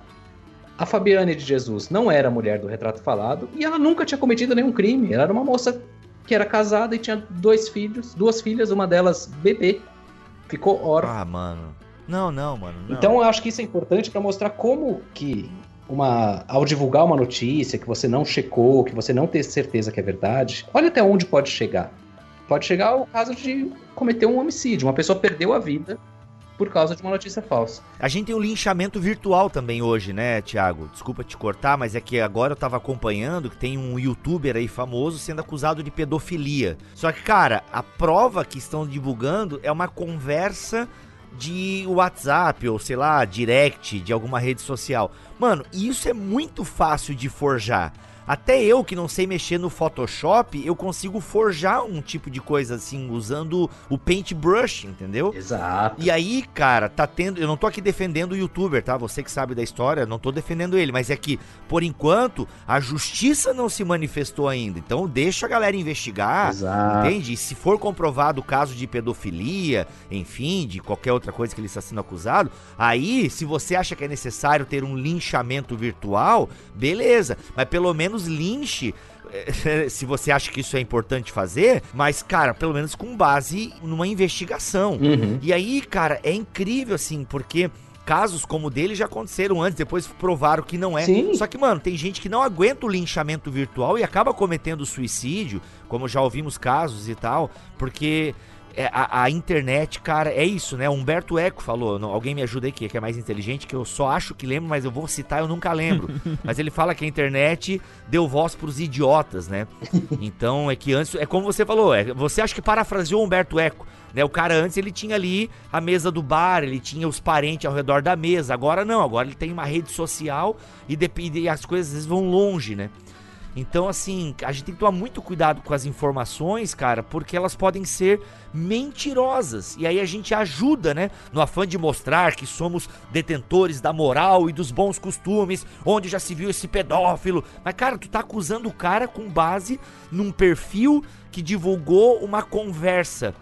A Fabiane de Jesus não era mulher do retrato falado e ela nunca tinha cometido nenhum crime. Ela era uma moça que era casada e tinha dois filhos, duas filhas, uma delas bebê. Ficou órfã. Ah, mano. Não, não, mano. não. Então eu acho que isso é importante para mostrar como que uma ao divulgar uma notícia que você não checou, que você não tem certeza que é verdade, olha até onde pode chegar. Pode chegar ao caso de cometer um homicídio, uma pessoa perdeu a vida por causa de uma notícia falsa. A gente tem um linchamento virtual também hoje, né, Thiago? Desculpa te cortar, mas é que agora eu tava acompanhando que tem um youtuber aí famoso sendo acusado de pedofilia. Só que, cara, a prova que estão divulgando é uma conversa de WhatsApp ou sei lá, direct de alguma rede social. Mano, isso é muito fácil de forjar. Até eu que não sei mexer no Photoshop, eu consigo forjar um tipo de coisa assim, usando o paintbrush, entendeu? Exato. E aí, cara, tá tendo. Eu não tô aqui defendendo o youtuber, tá? Você que sabe da história, não tô defendendo ele, mas é que, por enquanto, a justiça não se manifestou ainda. Então deixa a galera investigar, Exato. entende? E se for comprovado o caso de pedofilia, enfim, de qualquer outra coisa que ele está sendo acusado, aí, se você acha que é necessário ter um linchamento virtual, beleza. Mas pelo menos linche eh, <laughs> se você acha que isso é importante fazer, mas, cara, pelo menos com base numa investigação. Uhum. E aí, cara, é incrível, assim, porque casos como o dele já aconteceram antes, depois provaram que não é. Sim. Só que, mano, tem gente que não aguenta o linchamento virtual e acaba cometendo suicídio, como já ouvimos casos e tal, porque. É, a, a internet, cara, é isso, né? Humberto Eco falou, não, alguém me ajuda aí que, que é mais inteligente, que eu só acho que lembro, mas eu vou citar, eu nunca lembro. <laughs> mas ele fala que a internet deu voz pros idiotas, né? Então é que antes, é como você falou, é, você acha que parafraseou Humberto Eco, né? O cara antes ele tinha ali a mesa do bar, ele tinha os parentes ao redor da mesa. Agora não, agora ele tem uma rede social e, depende, e as coisas às vezes vão longe, né? Então, assim, a gente tem que tomar muito cuidado com as informações, cara, porque elas podem ser mentirosas. E aí a gente ajuda, né? No afã de mostrar que somos detentores da moral e dos bons costumes, onde já se viu esse pedófilo. Mas, cara, tu tá acusando o cara com base num perfil que divulgou uma conversa.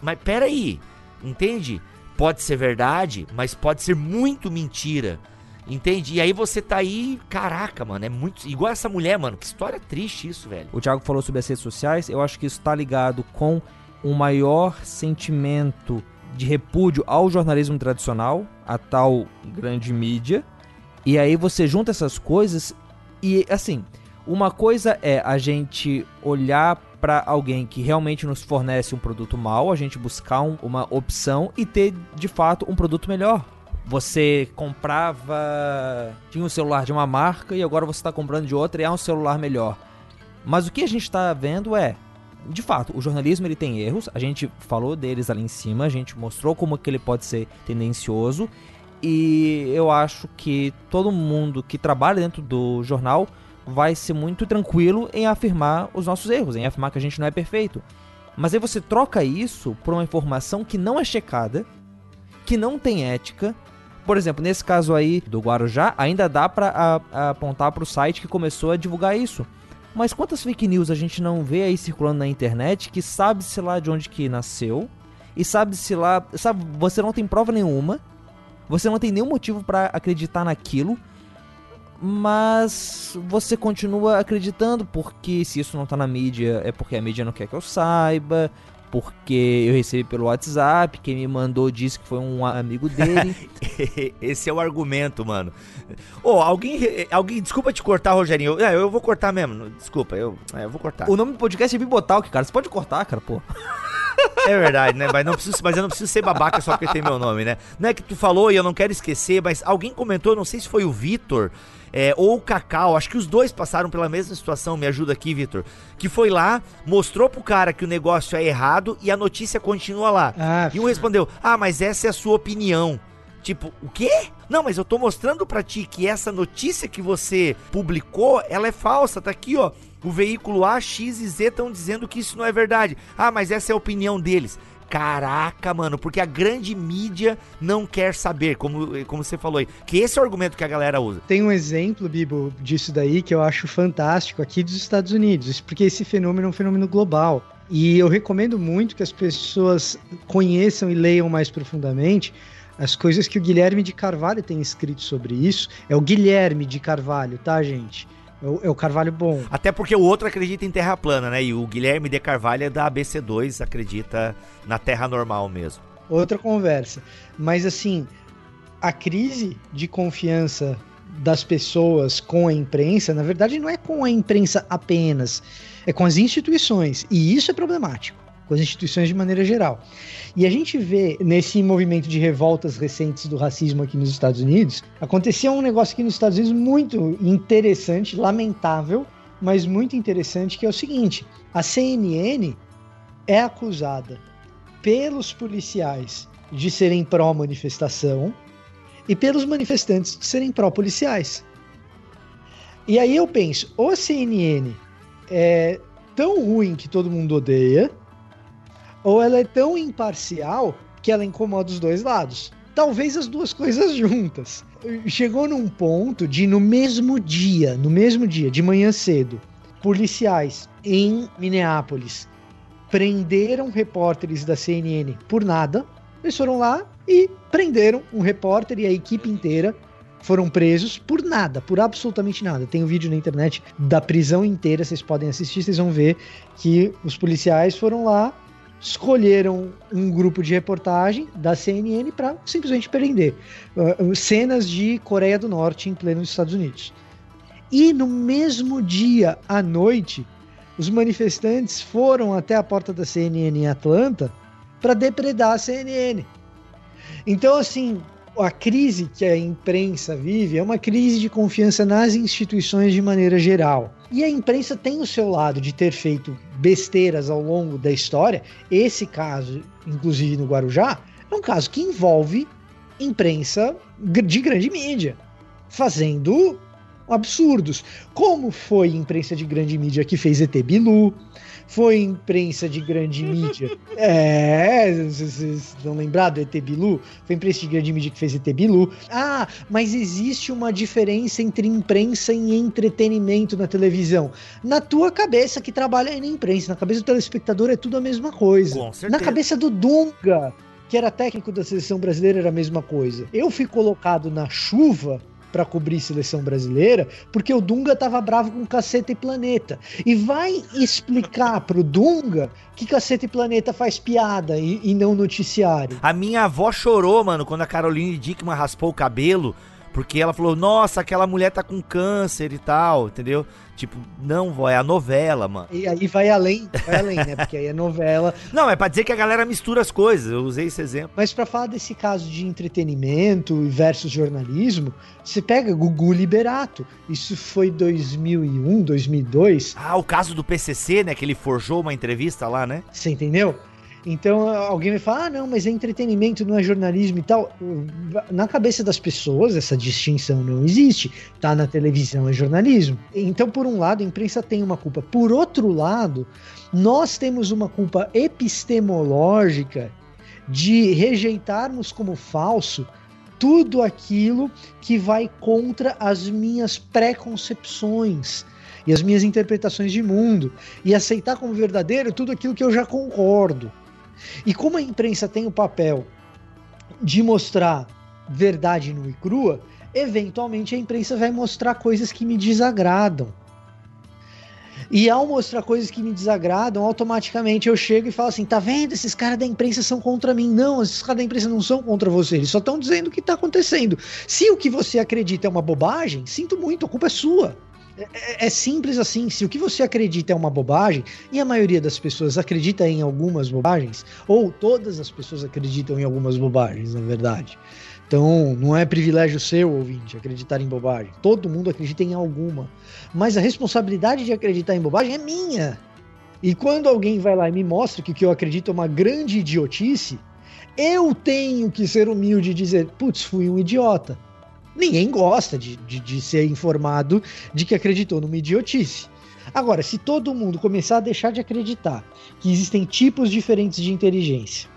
Mas peraí, entende? Pode ser verdade, mas pode ser muito mentira. Entende? E aí você tá aí, caraca, mano, é muito. Igual essa mulher, mano. Que história triste isso, velho. O Thiago falou sobre as redes sociais, eu acho que isso está ligado com um maior sentimento de repúdio ao jornalismo tradicional, a tal grande mídia. E aí você junta essas coisas e assim, uma coisa é a gente olhar para alguém que realmente nos fornece um produto mal, a gente buscar um- uma opção e ter de fato um produto melhor. Você comprava. Tinha um celular de uma marca e agora você está comprando de outra e é um celular melhor. Mas o que a gente está vendo é. De fato, o jornalismo ele tem erros, a gente falou deles ali em cima, a gente mostrou como que ele pode ser tendencioso e eu acho que todo mundo que trabalha dentro do jornal vai ser muito tranquilo em afirmar os nossos erros, em afirmar que a gente não é perfeito. Mas aí você troca isso por uma informação que não é checada, que não tem ética. Por exemplo, nesse caso aí do Guarujá, ainda dá pra a- a apontar pro site que começou a divulgar isso. Mas quantas fake news a gente não vê aí circulando na internet que sabe-se lá de onde que nasceu e sabe-se lá, sabe, você não tem prova nenhuma, você não tem nenhum motivo pra acreditar naquilo, mas você continua acreditando porque se isso não tá na mídia é porque a mídia não quer que eu saiba, porque eu recebi pelo WhatsApp, quem me mandou disse que foi um amigo dele. <laughs> Esse é o argumento, mano. Ô, alguém, alguém, desculpa te cortar, Rogerinho. É, eu vou cortar mesmo. Desculpa, eu, é, eu vou cortar. o nome do podcast é Bibotalk, cara. Você pode cortar, cara, pô. É verdade, né? Mas, não preciso, mas eu não preciso ser babaca só porque tem meu nome, né? Não é que tu falou e eu não quero esquecer, mas alguém comentou, não sei se foi o Vitor é, ou o Cacau, acho que os dois passaram pela mesma situação, me ajuda aqui, Vitor. Que foi lá, mostrou pro cara que o negócio é errado e a notícia continua lá. Ah, E um respondeu: Ah, mas essa é a sua opinião. Tipo, o quê? Não, mas eu tô mostrando pra ti que essa notícia que você publicou, ela é falsa. Tá aqui, ó. O veículo A, X e Z estão dizendo que isso não é verdade. Ah, mas essa é a opinião deles. Caraca, mano, porque a grande mídia não quer saber, como, como você falou aí. Que esse é o argumento que a galera usa. Tem um exemplo, Bibo, disso daí que eu acho fantástico aqui dos Estados Unidos, porque esse fenômeno é um fenômeno global. E eu recomendo muito que as pessoas conheçam e leiam mais profundamente as coisas que o Guilherme de Carvalho tem escrito sobre isso. É o Guilherme de Carvalho, tá, gente? É o, é o Carvalho bom. Até porque o outro acredita em terra plana, né? E o Guilherme de Carvalho é da ABC2, acredita na terra normal mesmo. Outra conversa. Mas assim, a crise de confiança das pessoas com a imprensa, na verdade, não é com a imprensa apenas, é com as instituições. E isso é problemático, com as instituições de maneira geral. E a gente vê nesse movimento de revoltas recentes do racismo aqui nos Estados Unidos, acontecia um negócio aqui nos Estados Unidos muito interessante, lamentável, mas muito interessante, que é o seguinte: a CNN é acusada pelos policiais de serem pró-manifestação e pelos manifestantes de serem pró-policiais. E aí eu penso, ou a CNN é tão ruim que todo mundo odeia, ou ela é tão imparcial que ela incomoda os dois lados. Talvez as duas <laughs> coisas juntas. Chegou num ponto de, no mesmo dia, no mesmo dia, de manhã cedo, policiais em Minneapolis prenderam repórteres da CNN por nada. Eles foram lá e prenderam um repórter e a equipe inteira foram presos por nada, por absolutamente nada. Tem um vídeo na internet da prisão inteira, vocês podem assistir, vocês vão ver que os policiais foram lá, escolheram um grupo de reportagem da CNN para simplesmente prender uh, cenas de Coreia do Norte em pleno Estados Unidos. E no mesmo dia à noite, os manifestantes foram até a porta da CNN em Atlanta para depredar a CNN. Então, assim, a crise que a imprensa vive é uma crise de confiança nas instituições de maneira geral. E a imprensa tem o seu lado de ter feito besteiras ao longo da história. Esse caso, inclusive no Guarujá, é um caso que envolve imprensa de grande mídia, fazendo absurdos. Como foi imprensa de grande mídia que fez ET Bilu, foi imprensa de grande mídia. <laughs> É, vocês estão lembrados do ET Bilu? Foi imprensa de grande mídia que fez ET Bilu. Ah, mas existe uma diferença entre imprensa e entretenimento na televisão. Na tua cabeça que trabalha aí na imprensa, na cabeça do telespectador é tudo a mesma coisa. Com certeza. Na cabeça do Dunga, que era técnico da seleção brasileira, era a mesma coisa. Eu fui colocado na chuva para cobrir seleção brasileira, porque o Dunga tava bravo com Caceta e Planeta. E vai explicar <laughs> pro Dunga que Caceta e Planeta faz piada e, e não noticiário. A minha avó chorou, mano, quando a Caroline Dickman raspou o cabelo, porque ela falou: "Nossa, aquela mulher tá com câncer e tal", entendeu? Tipo, não, vó, é a novela, mano. E aí vai além, vai além, né? Porque aí é novela. <laughs> Não, é pra dizer que a galera mistura as coisas. Eu usei esse exemplo. Mas para falar desse caso de entretenimento versus jornalismo, você pega Gugu Liberato. Isso foi 2001, 2002. Ah, o caso do PCC, né? Que ele forjou uma entrevista lá, né? Você entendeu? Então alguém vai falar, ah, não, mas é entretenimento, não é jornalismo e tal. Na cabeça das pessoas, essa distinção não existe. Tá na televisão, é jornalismo. Então, por um lado, a imprensa tem uma culpa. Por outro lado, nós temos uma culpa epistemológica de rejeitarmos como falso tudo aquilo que vai contra as minhas preconcepções e as minhas interpretações de mundo e aceitar como verdadeiro tudo aquilo que eu já concordo. E como a imprensa tem o papel de mostrar verdade nua e crua, eventualmente a imprensa vai mostrar coisas que me desagradam. E ao mostrar coisas que me desagradam, automaticamente eu chego e falo assim: tá vendo? Esses caras da imprensa são contra mim. Não, esses caras da imprensa não são contra você, eles só estão dizendo o que está acontecendo. Se o que você acredita é uma bobagem, sinto muito, a culpa é sua. É, é, simples assim. Se o que você acredita é uma bobagem, e a maioria das pessoas acredita em algumas bobagens, ou todas as pessoas acreditam em algumas bobagens, na verdade. Então, não é privilégio seu, ouvinte, acreditar em bobagem. Todo mundo acredita em alguma. Mas a responsabilidade de acreditar em bobagem é minha. E quando alguém vai lá e me mostra que o que eu acredito é uma grande idiotice, eu tenho que ser humilde e dizer: putz, fui um idiota ninguém gosta de, de, de ser informado de que acreditou numa idiotice. Agora, se todo mundo começar a deixar de acreditar que existem tipos diferentes de inteligência,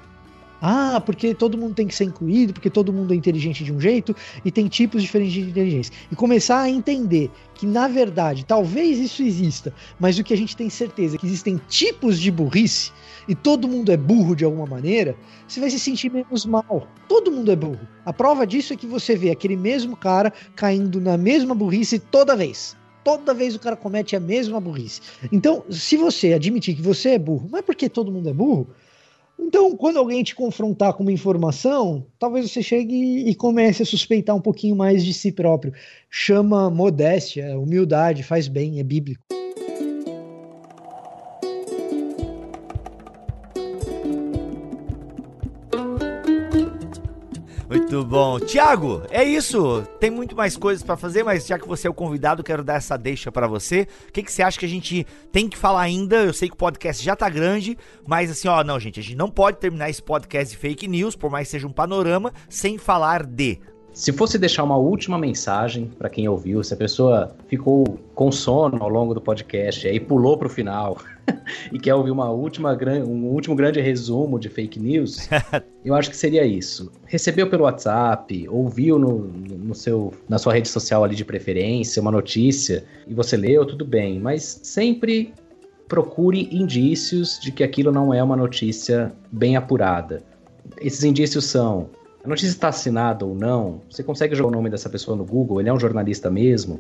ah, porque todo mundo tem que ser incluído, porque todo mundo é inteligente de um jeito e tem tipos diferentes de inteligência. E começar a entender que, na verdade, talvez isso exista, mas o que a gente tem certeza é que existem tipos de burrice e todo mundo é burro de alguma maneira, você vai se sentir menos mal. Todo mundo é burro. A prova disso é que você vê aquele mesmo cara caindo na mesma burrice toda vez toda vez o cara comete a mesma burrice. Então, se você admitir que você é burro, não é porque todo mundo é burro, então, quando alguém te confrontar com uma informação, talvez você chegue e comece a suspeitar um pouquinho mais de si próprio. Chama modéstia, humildade, faz bem, é bíblico. Muito bom. Tiago, é isso. Tem muito mais coisas para fazer, mas já que você é o convidado, quero dar essa deixa para você. O que, que você acha que a gente tem que falar ainda? Eu sei que o podcast já tá grande, mas assim, ó, não, gente, a gente não pode terminar esse podcast de fake news, por mais que seja um panorama, sem falar de Se fosse deixar uma última mensagem para quem ouviu, se a pessoa ficou com sono ao longo do podcast e aí pulou para o final <laughs> e quer ouvir uma última, um último grande resumo de fake news, <laughs> eu acho que seria isso. Recebeu pelo WhatsApp, ouviu no, no seu, na sua rede social ali de preferência uma notícia e você leu, tudo bem, mas sempre procure indícios de que aquilo não é uma notícia bem apurada. Esses indícios são a notícia está assinada ou não, você consegue jogar o nome dessa pessoa no Google, ele é um jornalista mesmo.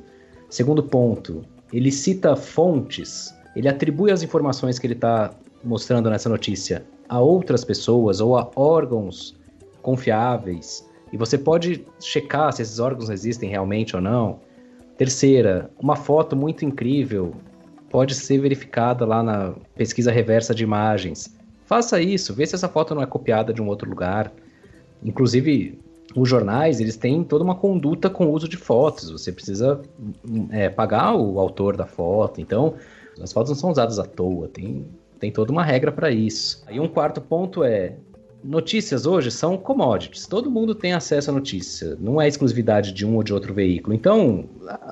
Segundo ponto, ele cita fontes, ele atribui as informações que ele está mostrando nessa notícia a outras pessoas ou a órgãos confiáveis. E você pode checar se esses órgãos existem realmente ou não. Terceira, uma foto muito incrível pode ser verificada lá na pesquisa reversa de imagens. Faça isso, vê se essa foto não é copiada de um outro lugar. Inclusive, os jornais, eles têm toda uma conduta com o uso de fotos. Você precisa é, pagar o autor da foto. Então, as fotos não são usadas à toa. Tem, tem toda uma regra para isso. Aí um quarto ponto é notícias hoje são commodities. Todo mundo tem acesso à notícia. Não é exclusividade de um ou de outro veículo. Então,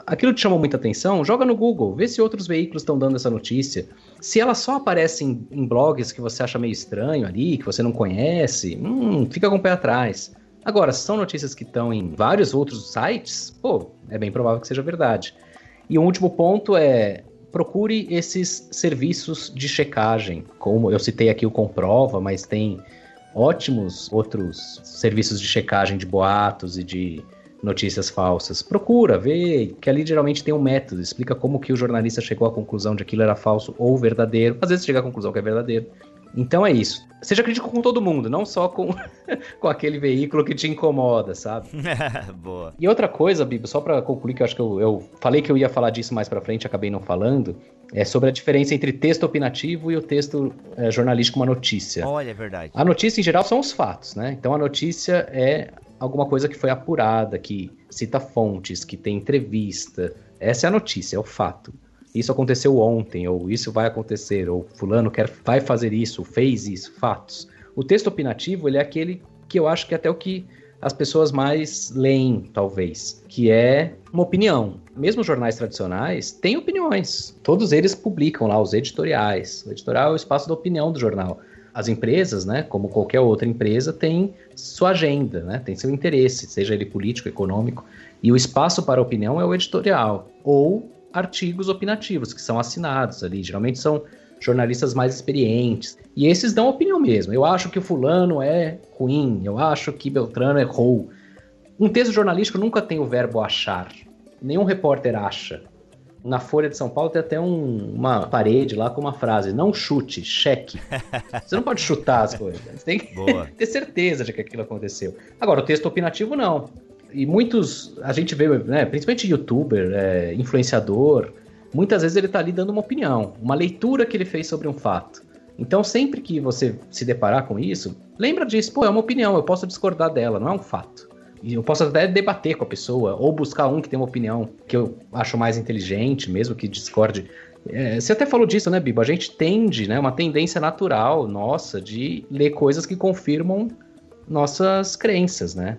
aquilo te chamou muita atenção, joga no Google, vê se outros veículos estão dando essa notícia. Se ela só aparece em, em, blogs que você acha meio estranho ali, que você não conhece, hum, fica com o pé atrás. Agora, se são notícias que estão em vários outros sites, pô, é bem provável que seja verdade. E o último ponto é procure esses serviços de checagem, como eu citei aqui o Comprova, mas tem ótimos outros serviços de checagem de boatos e de notícias falsas. Procura, vê, que ali geralmente tem um método, explica como que o jornalista chegou à conclusão de que aquilo era falso ou verdadeiro. Às vezes chega à conclusão que é verdadeiro. Então é isso. Seja crítico com todo mundo, não só com, <laughs> com aquele veículo que te incomoda, sabe? <laughs> Boa. E outra coisa, Bibo, só para concluir, que eu acho que eu, eu falei que eu ia falar disso mais para frente, acabei não falando, é sobre a diferença entre texto opinativo e o texto é, jornalístico, uma notícia. Olha, é verdade. A notícia, em geral, são os fatos, né? Então a notícia é alguma coisa que foi apurada, que cita fontes, que tem entrevista. Essa é a notícia, é o fato isso aconteceu ontem, ou isso vai acontecer, ou fulano quer, vai fazer isso, fez isso, fatos. O texto opinativo, ele é aquele que eu acho que é até o que as pessoas mais leem, talvez, que é uma opinião. Mesmo jornais tradicionais têm opiniões. Todos eles publicam lá os editoriais. O editorial é o espaço da opinião do jornal. As empresas, né, como qualquer outra empresa, têm sua agenda, né, tem seu interesse, seja ele político, econômico, e o espaço para opinião é o editorial ou artigos opinativos, que são assinados ali. Geralmente são jornalistas mais experientes. E esses dão opinião mesmo. Eu acho que o fulano é ruim, eu acho que Beltrano errou. Um texto jornalístico nunca tem o verbo achar. Nenhum repórter acha. Na Folha de São Paulo tem até um, uma parede lá com uma frase: não chute, cheque. <laughs> Você não pode chutar as coisas. Você tem que <laughs> ter certeza de que aquilo aconteceu. Agora, o texto opinativo não e muitos, a gente vê, né, principalmente youtuber, é, influenciador, muitas vezes ele está ali dando uma opinião, uma leitura que ele fez sobre um fato. Então, sempre que você se deparar com isso, lembra disso, pô, é uma opinião, eu posso discordar dela, não é um fato. E eu posso até debater com a pessoa, ou buscar um que tem uma opinião que eu acho mais inteligente, mesmo que discorde. É, você até falou disso, né, Bibo? A gente tende, né, uma tendência natural nossa de ler coisas que confirmam nossas crenças, né?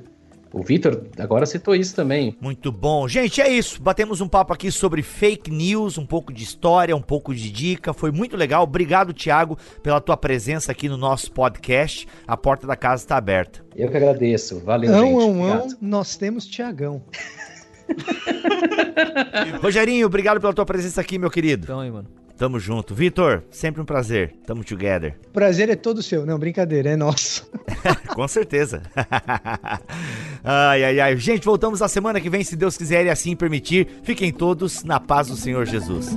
O Vitor agora citou isso também. Muito bom. Gente, é isso. Batemos um papo aqui sobre fake news, um pouco de história, um pouco de dica. Foi muito legal. Obrigado, Thiago, pela tua presença aqui no nosso podcast. A porta da casa está aberta. Eu que agradeço. Valeu, não, gente. Não, não, nós temos Tiagão. <laughs> Rogerinho, obrigado pela tua presença aqui, meu querido. Então aí, mano. Tamo junto. Vitor, sempre um prazer. Tamo together. Prazer é todo seu. Não, brincadeira, é nosso. <laughs> Com certeza. <laughs> ai, ai, ai. Gente, voltamos na semana que vem, se Deus quiser e assim permitir. Fiquem todos na paz do Senhor Jesus.